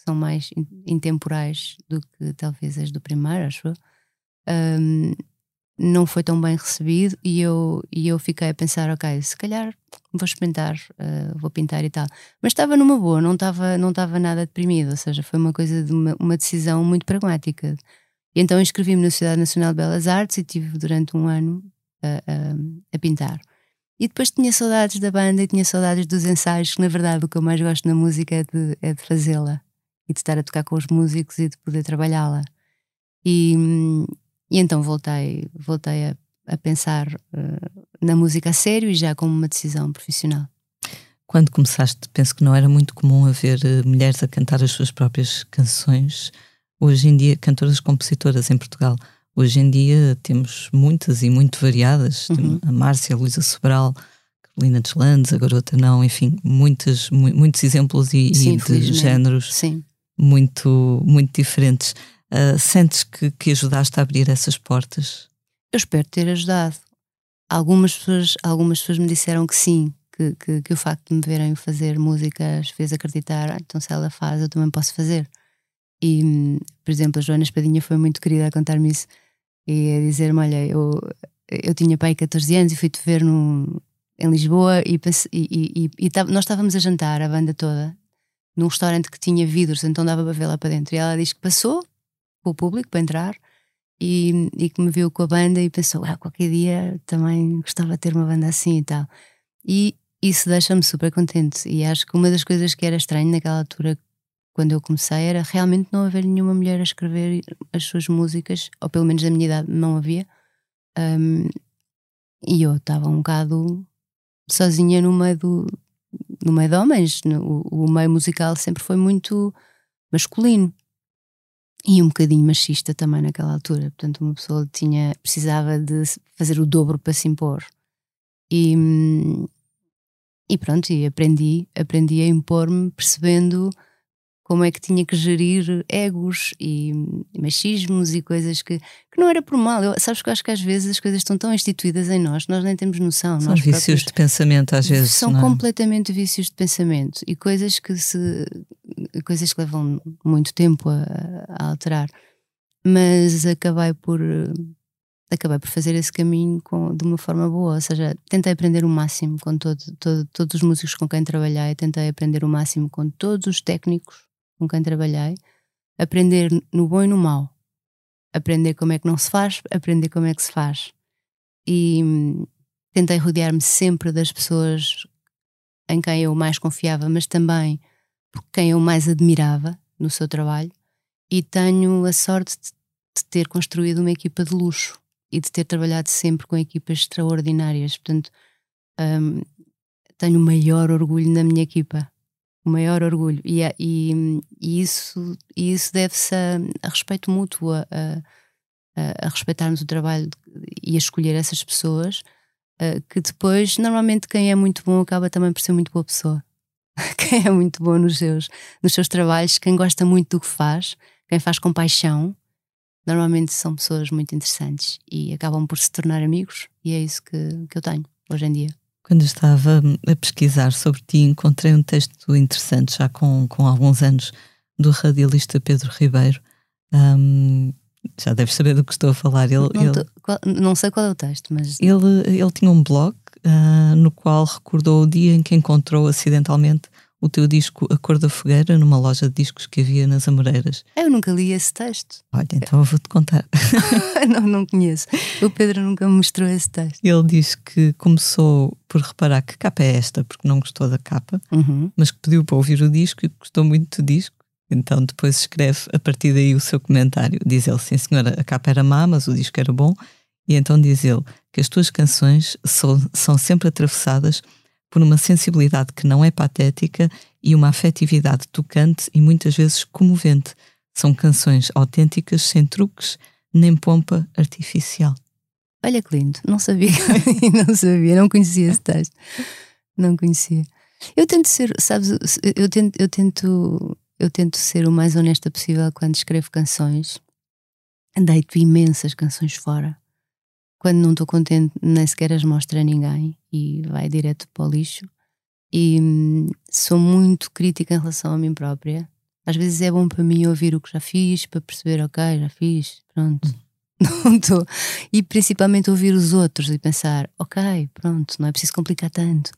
são mais intemporais do que talvez as do primeiro, acho eu. Um, não foi tão bem recebido e eu, e eu fiquei a pensar, ok, se calhar vou experimentar, uh, vou pintar e tal. Mas estava numa boa, não estava não estava nada deprimido, ou seja, foi uma coisa de uma, uma decisão muito pragmática. E então inscrevi-me na Sociedade Nacional de Belas Artes e tive durante um ano a, a, a pintar. E depois tinha saudades da banda e tinha saudades dos ensaios, que na verdade o que eu mais gosto na música é de, é de fazê-la e de estar a tocar com os músicos e de poder trabalhá-la. E, e então voltei, voltei a, a pensar uh, na música a sério e já como uma decisão profissional. Quando começaste, penso que não era muito comum haver uh, mulheres a cantar as suas próprias canções. Hoje em dia, cantoras compositoras em Portugal. Hoje em dia temos muitas e muito variadas. Uhum. A Márcia, a Luísa Sobral, Carolina Deslandes, a Garota Não, enfim, muitos, muitos exemplos e, Sim, e de géneros. Sim muito, muito diferentes. Uh, sentes que, que ajudaste a abrir essas portas? Eu espero ter ajudado. Algumas pessoas, algumas pessoas me disseram que sim, que, que, que o facto de me verem fazer música as fez acreditar, ah, então se ela faz, eu também posso fazer. E, por exemplo, a Joana Espadinha foi muito querida a contar-me isso e a dizer-me: Olha, eu, eu tinha pai 14 anos e fui-te ver num, em Lisboa e, e, e, e, nós estávamos a jantar, a banda toda, num restaurante que tinha vidros, então dava para ver lá para dentro. E ela diz que passou com o público para entrar e, e que me viu com a banda e pensou: ah, qualquer dia também gostava de ter uma banda assim e tal. E isso deixa-me super contente. E acho que uma das coisas que era estranho naquela altura, quando eu comecei, era realmente não haver nenhuma mulher a escrever as suas músicas, ou pelo menos da minha idade não havia. Um, e eu estava um bocado sozinha no meio do, no meio de homens. No, o, meio musical sempre foi muito masculino e um bocadinho machista também naquela altura. Portanto, uma pessoa tinha precisava de fazer o dobro para se impor. E, e pronto, e aprendi, aprendi a impor-me percebendo como é que tinha que gerir egos e, machismos e coisas que, que não era por mal. Eu, sabes que eu acho que às vezes as coisas estão tão instituídas em nós, nós nem temos noção. São vícios próprios, de pensamento às vezes. São é? completamente vícios de pensamento e coisas que se coisas que levam muito tempo a, a alterar. Mas acabei por acabei por fazer esse caminho com, de uma forma boa, ou seja, tentei aprender o máximo com todo, todo, todos os músicos com quem trabalhei, tentei aprender o máximo com todos os técnicos com quem trabalhei, aprender no bom e no mau, aprender como é que não se faz, aprender como é que se faz. E hum, tentei rodear-me sempre das pessoas em quem eu mais confiava, mas também por quem eu mais admirava no seu trabalho. E tenho a sorte de, ter construído uma equipa de luxo e de ter trabalhado sempre com equipas extraordinárias. Portanto, um, tenho o maior orgulho na minha equipa o maior orgulho. E, e, e isso, isso deve-se a, a, respeito mútuo, a, a, a, respeitarmos o trabalho e a escolher essas pessoas, que depois, normalmente, quem é muito bom acaba também por ser muito boa pessoa. quem é muito bom nos seus, nos seus trabalhos, quem gosta muito do que faz, quem faz com paixão, normalmente são pessoas muito interessantes e acabam por se tornar amigos, e é isso que, que eu tenho hoje em dia. Quando estava a pesquisar sobre ti, encontrei um texto interessante, já com, com alguns anos, do radialista Pedro Ribeiro. Um, já deves saber do que estou a falar. Ele, não, ele, qual, não sei qual é o texto, mas. Ele, ele tinha um blog uh, no qual recordou o dia em que encontrou acidentalmente o teu disco A Cor da Fogueira numa loja de discos que havia nas Amoreiras. Eu nunca li esse texto. Olha, então eu vou-te contar. não, não conheço. O Pedro nunca me mostrou esse texto. Ele diz que começou por reparar que capa é esta, porque não gostou da capa, uhum. mas que pediu para ouvir o disco e gostou muito do disco. Então depois escreve a partir daí o seu comentário. Diz ele, sim senhora, a capa era má, mas o disco era bom. E então diz ele que as tuas canções são, são sempre atravessadas por uma sensibilidade que não é patética e uma afetividade tocante e muitas vezes comovente. São canções autênticas, sem truques, nem pompa artificial. Olha que lindo, não sabia, não sabia, não conhecia esse texto. Não conhecia. Eu tento ser, sabes, eu tento, eu tento, eu tento ser o mais honesta possível quando escrevo canções. Deito imensas canções fora quando não estou contente, nem sequer as mostro a ninguém e vai direto para o lixo. E hum, sou muito crítica em relação a mim própria. Às vezes é bom para mim ouvir o que já fiz, para perceber, ok, já fiz, pronto. Hum. Não estou. E principalmente ouvir os outros e pensar, ok, pronto, não é preciso complicar tanto.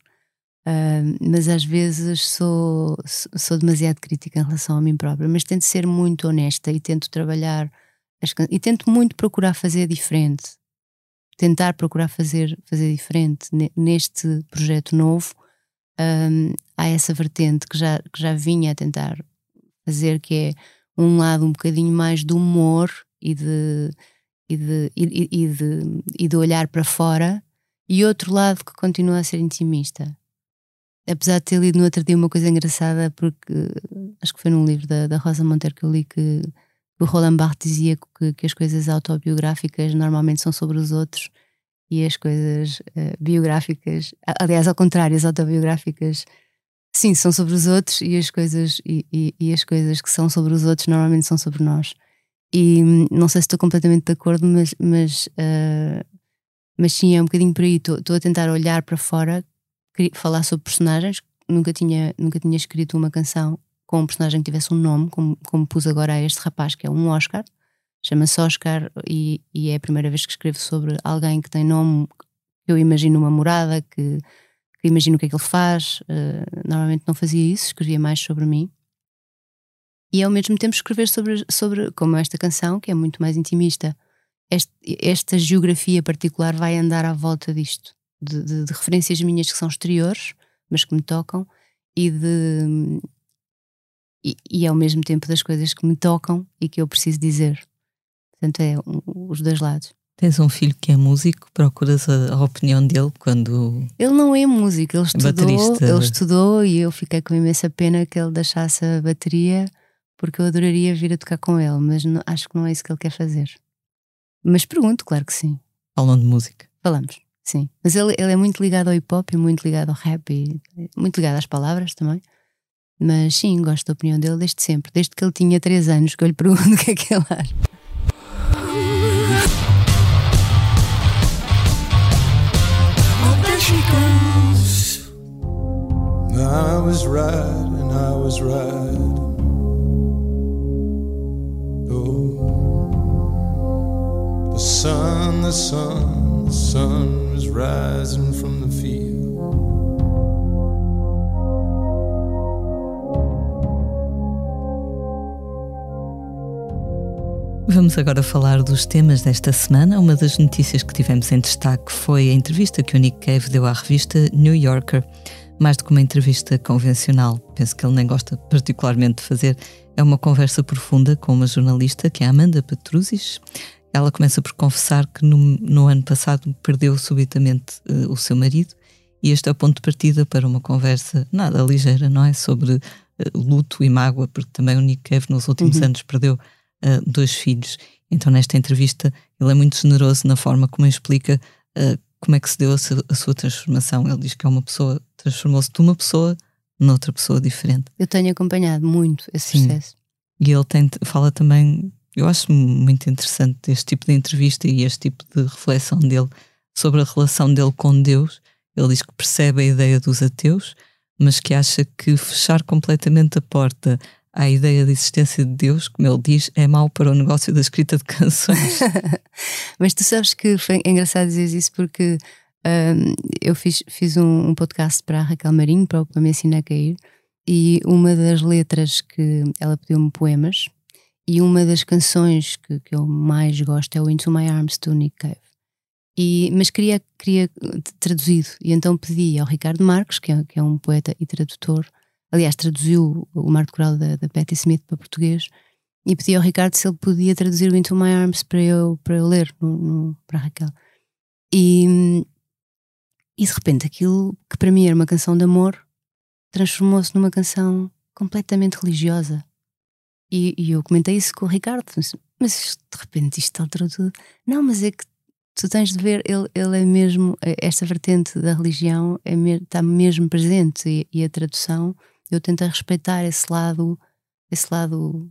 Uh, mas às vezes sou, sou demasiado crítica em relação a mim própria, mas tento ser muito honesta e tento trabalhar as, e tento muito procurar fazer diferente tentar procurar fazer, fazer diferente neste projeto novo, um, há essa vertente que já, que já vinha a tentar fazer, que é um lado um bocadinho mais do humor e de, e de, e, e de, e de olhar para fora, e outro lado que continua a ser intimista. Apesar de ter lido no outro dia uma coisa engraçada, porque acho que foi num livro da, da Rosa Monteiro que eu li que o Roland Barthes dizia que, que, as coisas autobiográficas normalmente são sobre os outros e as coisas uh, biográficas, aliás, ao contrário, as autobiográficas, sim, são sobre os outros e as coisas e, e, e as coisas que são sobre os outros normalmente são sobre nós. E hum, não sei se estou completamente de acordo, mas, mas, uh, mas sim, é um bocadinho por aí. Estou a tentar olhar para fora, falar sobre personagens. Nunca tinha, nunca tinha escrito uma canção com um personagem que tivesse um nome, como, como pus agora a este rapaz, que é um Oscar. Chama-se Oscar e, e, é a primeira vez que escrevo sobre alguém que tem nome, eu imagino uma morada, que, que imagino o que é que ele faz. Uh, normalmente não fazia isso, escrevia mais sobre mim. E ao mesmo tempo escrever sobre, sobre como esta canção, que é muito mais intimista. Este, esta geografia particular vai andar à volta disto, de, de, de referências minhas que são exteriores, mas que me tocam, e de, e, e, ao mesmo tempo das coisas que me tocam e que eu preciso dizer. Portanto, é um, os dois lados. Tens um filho que é músico, procuras a, a opinião dele quando. Ele não é músico, ele é estudou, ele estudou e eu fiquei com imensa pena que ele deixasse a bateria porque eu adoraria vir a tocar com ele, mas não, acho que não é isso que ele quer fazer. Mas pergunto, claro que sim. Falam de música. Falamos, sim. Mas ele, ele é muito ligado ao hip hop e muito ligado ao rap e muito ligado às palavras também. Mas sim, gosto da opinião dele desde sempre, desde que ele tinha 3 anos, que eu lhe pergunto o que é que ele acha. I was right and I was right. Oh, the sun, the sun, the sun was rising from the field. Vamos agora falar dos temas desta semana. Uma das notícias que tivemos em destaque foi a entrevista que o Nick Cave deu à revista New Yorker. Mais do que uma entrevista convencional, penso que ele nem gosta particularmente de fazer, é uma conversa profunda com uma jornalista que é a Amanda Petruzis. Ela começa por confessar que no, no ano passado perdeu subitamente uh, o seu marido e este é o ponto de partida para uma conversa nada ligeira, não é? Sobre uh, luto e mágoa, porque também o Nick Cave nos últimos uhum. anos perdeu uh, dois filhos. Então, nesta entrevista, ele é muito generoso na forma como explica uh, como é que se deu a, su a, sua transformação. Ele diz que é uma pessoa, transformou-se de uma pessoa noutra pessoa diferente. Eu tenho acompanhado muito esse Sim. processo. E ele tem, fala também, eu acho muito interessante este tipo de entrevista e este tipo de reflexão dele sobre a relação dele com Deus. Ele diz que percebe a ideia dos ateus, mas que acha que fechar completamente a porta à ideia de existência de Deus, como ele diz, é mau para o negócio da escrita de canções. Mas tu sabes que foi engraçado dizer isso porque um, eu fiz, fiz um, um, podcast para a Raquel Marinho, para, para me ensinar a cair, e uma das letras que ela pediu-me poemas, e uma das canções que, que eu mais gosto é o Into My Arms do Nick Cave. E, mas queria, queria traduzido, e então pedi ao Ricardo Marques, que é, que é um poeta e tradutor, aliás, traduziu o marco coral da, da Patti Smith para português e pedi ao Ricardo se ele podia traduzir o Into My Arms para eu, para eu ler no, no, para a Raquel. E, e de repente aquilo que para mim era uma canção de amor transformou-se numa canção completamente religiosa. E, e, eu comentei isso com o Ricardo, mas de repente isto alterou tudo. Não, mas é que tu tens de ver, ele, ele é mesmo, esta vertente da religião é, está mesmo presente e, e a tradução eu tento respeitar esse lado, esse lado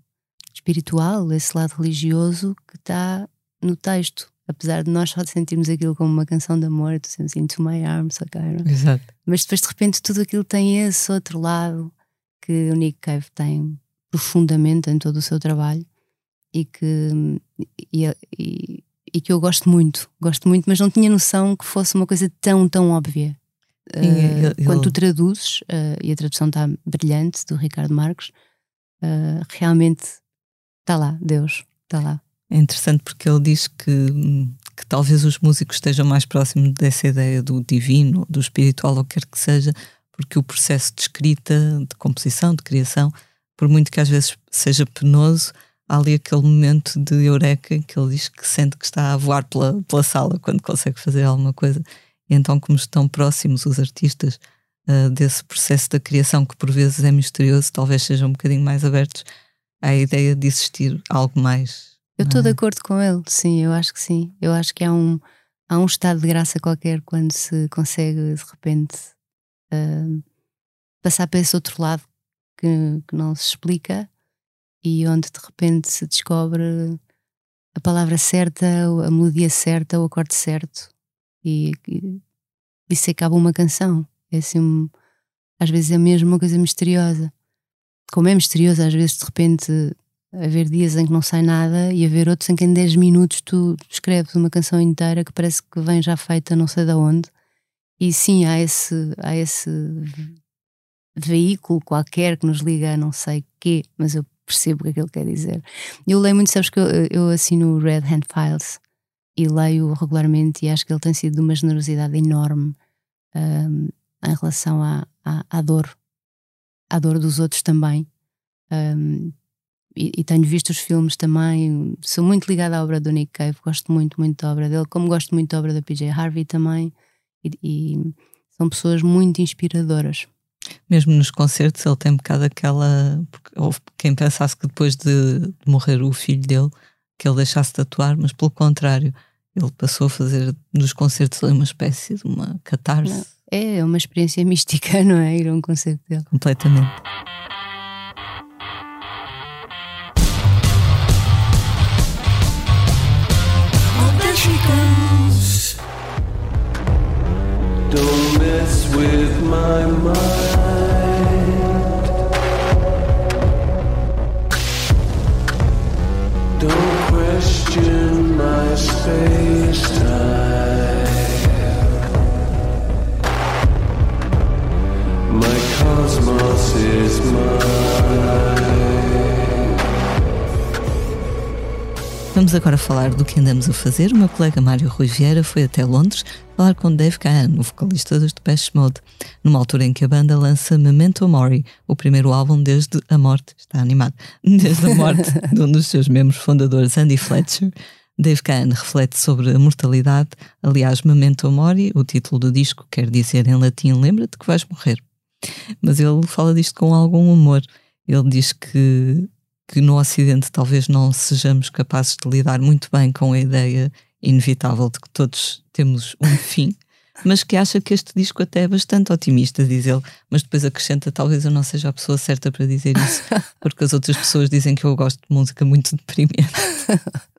espiritual, esse lado religioso que está no texto. Apesar de nós só sentirmos aquilo como uma canção de amor, tu sentes Into My Arms, ok? Exato. Mas depois de repente tudo aquilo tem esse outro lado que o Nick Cave tem profundamente em todo o seu trabalho e que, e, e, e que eu gosto muito, gosto muito, mas não tinha noção que fosse uma coisa tão, tão óbvia. Uh, quando tu traduzes, uh, e a tradução está brilhante do Ricardo Marques, uh, realmente está lá, Deus, está lá. É interessante porque ele diz que, que talvez os músicos estejam mais próximos dessa ideia do divino, do espiritual, ou quer que seja, porque o processo de escrita, de composição, de criação, por muito que às vezes seja penoso, há ali aquele momento de eureka que ele diz que sente que está a voar pela, pela sala quando consegue fazer alguma coisa. Então, como estão próximos os artistas uh, desse processo da criação, que por vezes é misterioso, talvez sejam um bocadinho mais abertos à ideia de existir algo mais. Eu estou é? de acordo com ele, sim, eu acho que sim. Eu acho que há um, há um estado de graça qualquer quando se consegue de repente uh, passar para esse outro lado que, que não se explica e onde de repente se descobre a palavra certa, a melodia certa, o acorde certo e, e, se acaba uma canção. É assim, às vezes é mesmo uma coisa misteriosa. Como é misterioso, às vezes de repente haver dias em que não sai nada e haver outros em que em 10 minutos tu escreves uma canção inteira que parece que vem já feita não sei de onde E sim, há esse, há esse veículo qualquer que nos liga a não sei quê, mas eu percebo o que é ele quer dizer. Eu leio muito, sabes que eu, eu assino o Red Hand Files e leio regularmente e acho que ele tem sido de uma generosidade enorme um, em relação à, à, à, dor, à dor dos outros também. Um, e, e, tenho visto os filmes também. Sou muito ligada à obra do Nick Cave, gosto muito, muito da obra dele, como gosto muito da obra da PJ Harvey também. E, e são pessoas muito inspiradoras. Mesmo nos concertos, ele tem um bocado aquela. Houve quem pensasse que depois de, de morrer o filho dele, que ele deixasse de atuar, mas pelo contrário, ele passou a fazer nos concertos uma espécie de uma catarse. É, é uma experiência mística, não é? Ir a um concerto dele. Completamente. Don't mess with my mind. Vamos agora falar do que andamos a fazer. O meu colega Mário Rui Vieira foi até Londres falar com Dave Gahan, o vocalista dos Depeche Mode, numa altura em que a banda lança Memento Mori, o primeiro álbum desde a morte, está animado, desde a morte de um dos seus membros fundadores, Andy Fletcher. Dave Gahan reflete sobre a mortalidade. Aliás, Memento Mori, o título do disco, quer dizer em latim: lembra-te que vais morrer. Mas ele fala disto com algum humor. Ele diz que que no Ocidente talvez não sejamos capazes de lidar muito bem com a ideia inevitável de que todos temos um fim, mas que acha que este disco até é bastante otimista, diz ele, mas depois acrescenta: talvez eu não seja a pessoa certa para dizer isso, porque as outras pessoas dizem que eu gosto de música muito deprimente.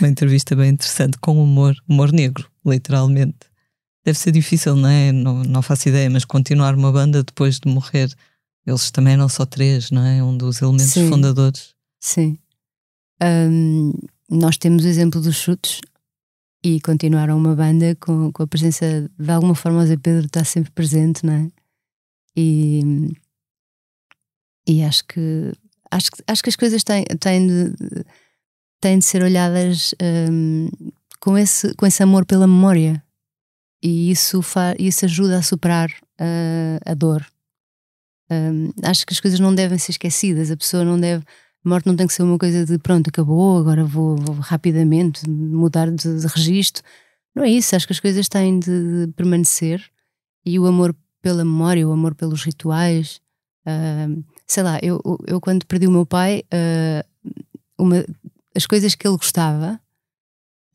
Uma entrevista bem interessante, com humor, humor negro, literalmente. Deve ser difícil, não é? Não, não faço ideia, mas continuar uma banda depois de morrer eles também eram só três, não é? Um dos elementos Sim. fundadores. Sim. Um, nós temos o exemplo dos chutes e continuaram uma banda com, com a presença, de alguma forma, o Zé Pedro está sempre presente, não é? E, e acho que acho, acho que as coisas têm, têm, de, têm de ser olhadas um, com, esse, com esse amor pela memória e isso, isso ajuda a superar uh, a dor um, acho que as coisas não devem ser esquecidas, a pessoa não deve. A morte não tem que ser uma coisa de pronto, acabou, agora vou, vou rapidamente mudar de, de registro. Não é isso, acho que as coisas têm de permanecer e o amor pela memória, o amor pelos rituais. Uh, sei lá, eu, eu quando perdi o meu pai, uh, uma, as coisas que ele gostava,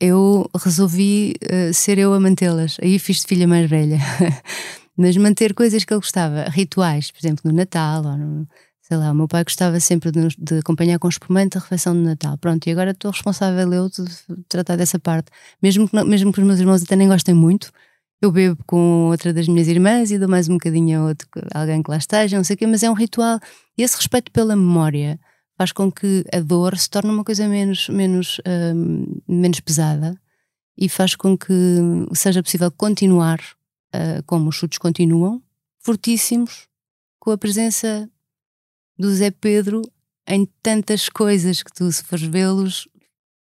eu resolvi uh, ser eu a mantê-las. Aí fiz de filha mais velha. mas manter coisas que ele gostava, rituais, por exemplo, no Natal, ou no, sei lá, o meu pai gostava sempre de, de acompanhar com espumante a refeição de Natal. Pronto, e agora estou responsável eu de tratar dessa parte. Mesmo que, não, mesmo que os meus irmãos até nem gostem muito, eu bebo com outra das minhas irmãs e dou mais um bocadinho a outro, alguém que lá esteja, não sei o quê, mas é um ritual. E esse respeito pela memória faz com que a dor se torne uma coisa menos, menos, hum, menos pesada e faz com que seja possível continuar uh, como os chutes continuam, fortíssimos, com a presença do Zé Pedro em tantas coisas que tu, se fores vê-los,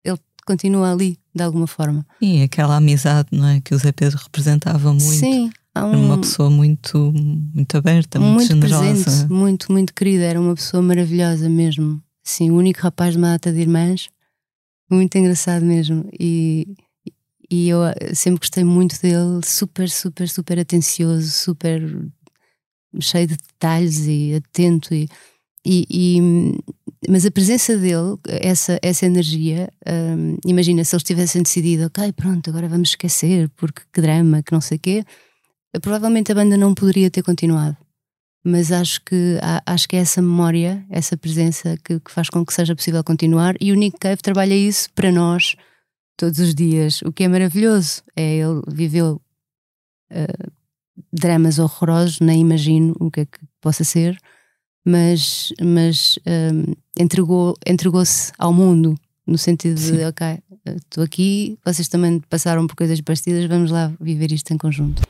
ele continua ali, de alguma forma. E aquela amizade, não é? Que o Zé Pedro representava muito. Sim. Um, era uma pessoa muito, muito aberta, muito, muito generosa. Presente, muito, muito querida, era uma pessoa maravilhosa mesmo. Sim, o único rapaz de uma data de irmãs, muito engraçado mesmo. E, e eu eh, sempre gostei muito dele, super, super, super atencioso, super cheio de detalhes e atento. E, e, e mas a presença dele, essa, essa energia, hum, imagina se eles tivessem decidido, ok, pronto, agora vamos esquecer, porque que drama, que não sei o quê, provavelmente a banda não poderia ter continuado. Mas acho que, acho que é essa memória, essa presença que, que faz com que seja possível continuar, e o Nick Cave trabalha isso para nós todos os dias, o que é maravilhoso. É ele viveu uh, dramas horrorosos, nem imagino o que é que possa ser, mas, mas um, entregou, entregou-se ao mundo no sentido Sim. de ok, estou aqui, vocês também passaram por coisas parecidas, vamos lá viver isto em conjunto.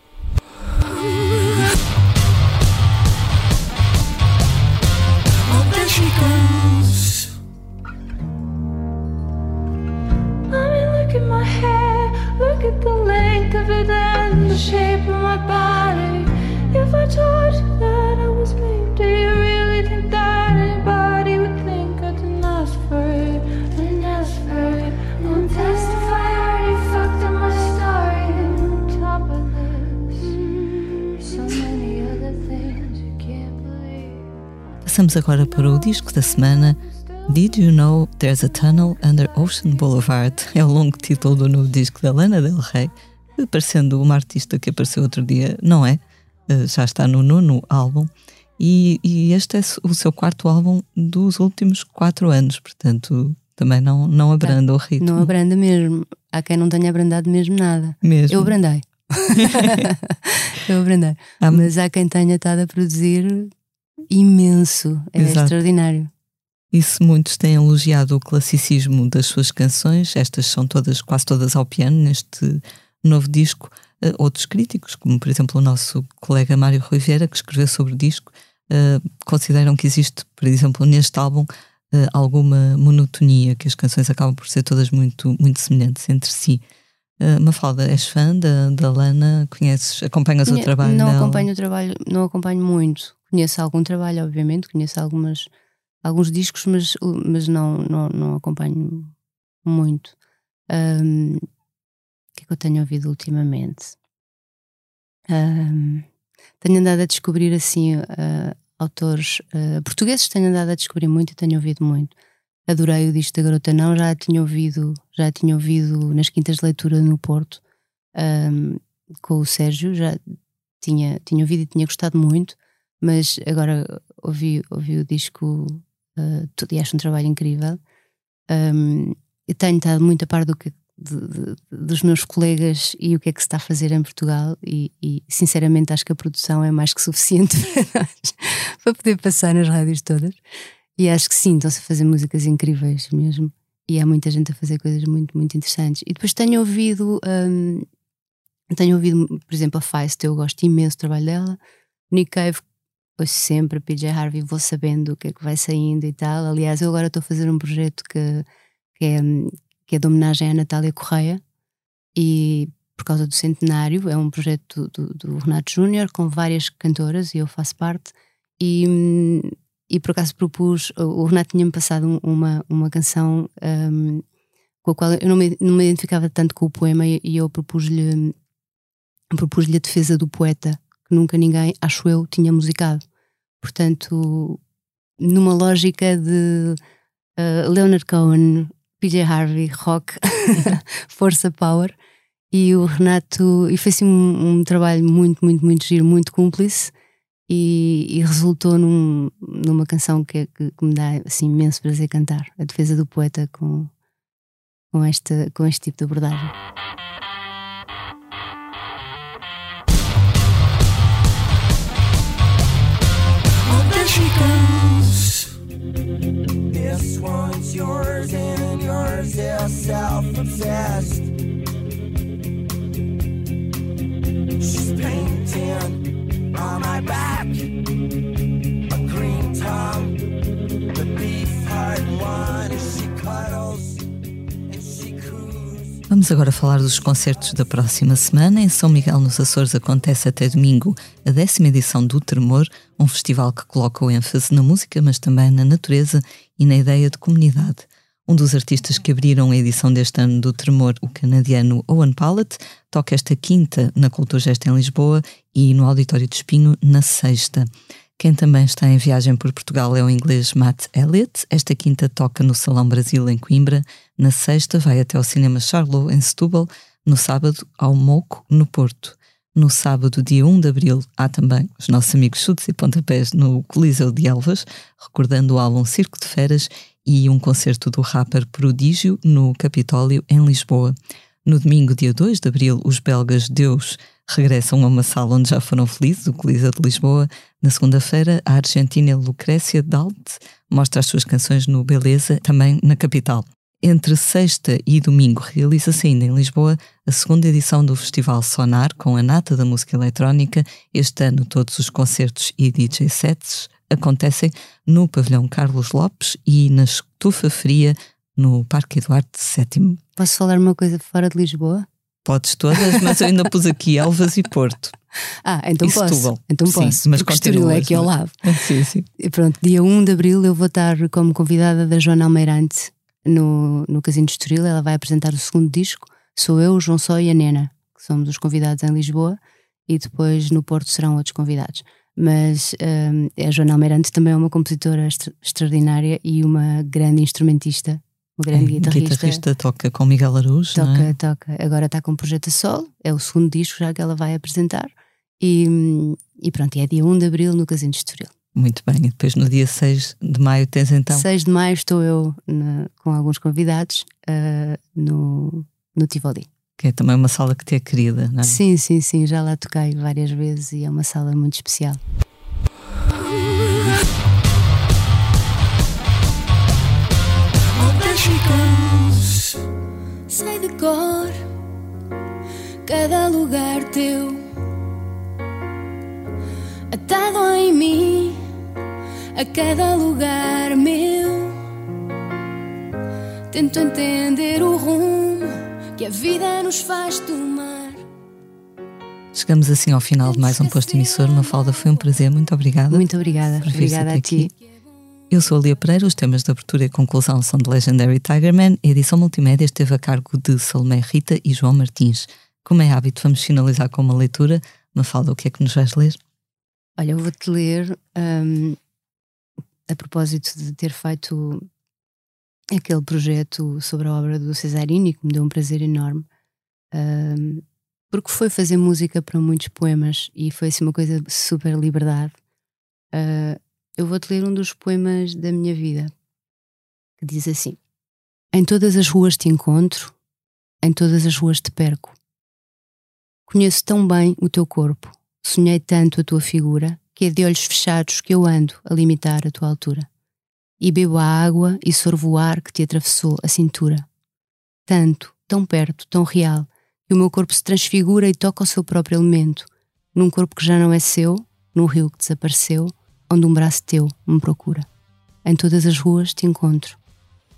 Shape of my body. If I told you that I was me, do you really think that anybody would think I didn't ask for it? Didn't ask for it. Won't testify, I already fucked up my story. And on top of this, so many other things you can't believe. Passamos agora para o disco da semana. Did You Know There's a Tunnel Under Ocean Boulevard? É o longo título do novo disco da Lana Del Rey, parecendo uma artista que apareceu outro dia, não é? Eh, Já está no nono álbum. E, e este é o seu quarto álbum dos últimos quatro anos, portanto também não, não abranda o ritmo. Não abranda mesmo. Há quem não tenha abrandado mesmo nada. mesmo. Eu abrandei. eu abrandei. Há- Mas há quem tenha estado a produzir imenso. É Exato. extraordinário. E se muitos têm elogiado o classicismo das suas canções, estas são todas, quase todas ao piano neste novo disco, eh, outros críticos, como por exemplo o nosso colega Mário Rui Vieira, que escreveu sobre o disco, eh, consideram que existe, por exemplo, neste álbum, eh, alguma monotonia, que as canções acabam por ser todas muito, muito semelhantes entre si. Uh, Mafalda, és fã da, da Lana? Conheces, acompanhas o Conhe- trabalho não dela? acompanho o trabalho, não acompanho muito. Conheço algum trabalho, obviamente, conheço algumas, alguns discos, mas, mas não, não, não acompanho muito. O eu tenho ouvido ultimamente? Ahm, tenho andado a descobrir assim ah, autores ah, portugueses, tenho andado a descobrir muito e tenho ouvido muito. Adorei o disco da Garota Não, já tinha ouvido, já tinha ouvido nas quintas de leitura no Porto. ahm, com o Sérgio, já tinha, tinha ouvido e tinha gostado muito, mas agora ouvi, ouvi o disco uh, tudo e acho um trabalho incrível. Um, tenho estado muito a par do que, de- de- dos meus colegas e o que é que se está a fazer em Portugal, e, e, sinceramente acho que a produção é mais que suficiente para nós para poder passar nas rádios todas. E acho que sim, estão-se a fazer músicas incríveis mesmo. E há muita gente a fazer coisas muito, muito interessantes. E depois tenho ouvido um, tenho ouvido, por exemplo, a Feist, eu gosto imenso do trabalho dela. Nick Cave, ouço sempre, PJ Harvey, vou sabendo o que é que vai saindo e tal. Aliás, eu agora estou a fazer um projeto que, que, é, que é de homenagem à Natália Correia e por causa do centenário, é um projeto do, do, do Renato Júnior com várias cantoras e eu faço parte. E, e por acaso propus, o Renato tinha-me passado um- uma, uma canção hum, com a qual eu não me, não me identificava tanto com o poema e, e eu propus-lhe propus-lhe a defesa do poeta, que nunca ninguém, acho eu, tinha musicado. Portanto, numa lógica de uh, Leonard Cohen, PJ Harvey, rock, força, power, e o Renato, e foi assim um, um trabalho muito, muito, muito giro, muito cúmplice, e, e resultou num- numa canção que, que, que me dá assim, imenso prazer cantar, a defesa do poeta com, com, esta, com este tipo de abordagem. This one's yours and yours is self-obsessed. She's painting on my back Vamos agora falar dos concertos da próxima semana. Em São Miguel, nos Açores, acontece até domingo a décima edição do Tremor, um festival que coloca o ênfase na música, mas também na natureza e na ideia de comunidade. Um dos artistas que abriram a edição deste ano do Tremor, o canadiano Owen Pallett, toca esta quinta na Culturgest em Lisboa e no Auditório de Espinho na sexta. Quem também está em viagem por Portugal é o inglês Matt Elliott. Esta quinta toca no Salão Brasil em Coimbra. Na sexta vai até ao Cinema Charlot em Setúbal. No sábado ao Moco no Porto. No sábado, dia 1 de abril, há também os nossos amigos chutes e pontapés no Coliseu de Elvas, recordando o álbum Circo de Feras e um concerto do rapper Prodígio no Capitólio em Lisboa. No domingo, dia 2 de abril, os belgas Deus regressam a uma sala onde já foram felizes, o Coliseu de Lisboa. Na segunda-feira, a argentina Lucrécia Dalt mostra as suas canções no Beleza, também na capital. Entre sexta e domingo realiza-se ainda em Lisboa a segunda edição do Festival Sonar, com a nata da música eletrónica. Este ano, todos os concertos e DJ sets acontecem no Pavilhão Carlos Lopes e na Estufa Fria no Parque Eduardo VII. Posso falar uma coisa fora de Lisboa? Podes todas, mas eu ainda pus aqui Elvas e Porto. Ah, então E posso. Setúbal. Então Sim, posso. mas porque Estoril é aqui ao lado. Sim, sim. E pronto, dia 1 de abril eu vou estar como convidada da Joana Almeirante no, no Casino de Estoril. Ela vai apresentar o segundo disco. Sou eu, o João Só e a Nena, que somos os convidados em Lisboa, e depois no Porto serão outros convidados. Mas hum, a Joana Almeirante também é uma compositora extra- extraordinária e uma grande instrumentista, uma grande É, guitarrista. guitarrista toca com Miguel Araújo, Toca, é? toca. Agora está com um projeto a solo, é o segundo disco já que ela vai apresentar. E, e pronto, é dia 1 de abril no Casino de Estoril. Muito bem. E depois no dia 6 de maio tens então 6 de maio estou eu na- com alguns convidados ah, no, no Tivoli. que é também uma sala que te é querida, não é? Sim, sim, sim, já lá toquei várias vezes e é uma sala muito especial. Cada lugar teu, atado em mim, a cada lugar meu. Tento entender o rumo que a vida nos faz tomar. Chegamos assim ao final de mais um posto emissor. Mafalda, foi um prazer, muito obrigada. Muito obrigada, obrigada a ti. aqui. Eu sou a Lia Pereira, os temas de abertura e conclusão são de Legendary Tigerman. A edição multimédia esteve a cargo de Salomé Rita e João Martins. Como é hábito, vamos finalizar com uma leitura. Mafalda, o que é que nos vais ler? Olha, eu vou-te ler hum, a propósito de ter feito aquele projeto sobre a obra do Cesarini, que me deu um prazer enorme, hum, porque foi fazer música para muitos poemas e foi assim uma coisa super liberdade. Ah, eu vou-te ler um dos poemas da minha vida, que diz assim: Em todas as ruas te encontro, em todas as ruas te perco. Conheço tão bem o teu corpo, sonhei tanto a tua figura, que é de olhos fechados que eu ando a limitar a tua altura. E bebo a água e sorvo o ar que te atravessou a cintura. Tanto, tão perto, tão real, que o meu corpo se transfigura e toca o seu próprio elemento, num corpo que já não é seu, num rio que desapareceu, onde um braço teu me procura. Em todas as ruas te encontro,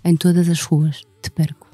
em todas as ruas te perco.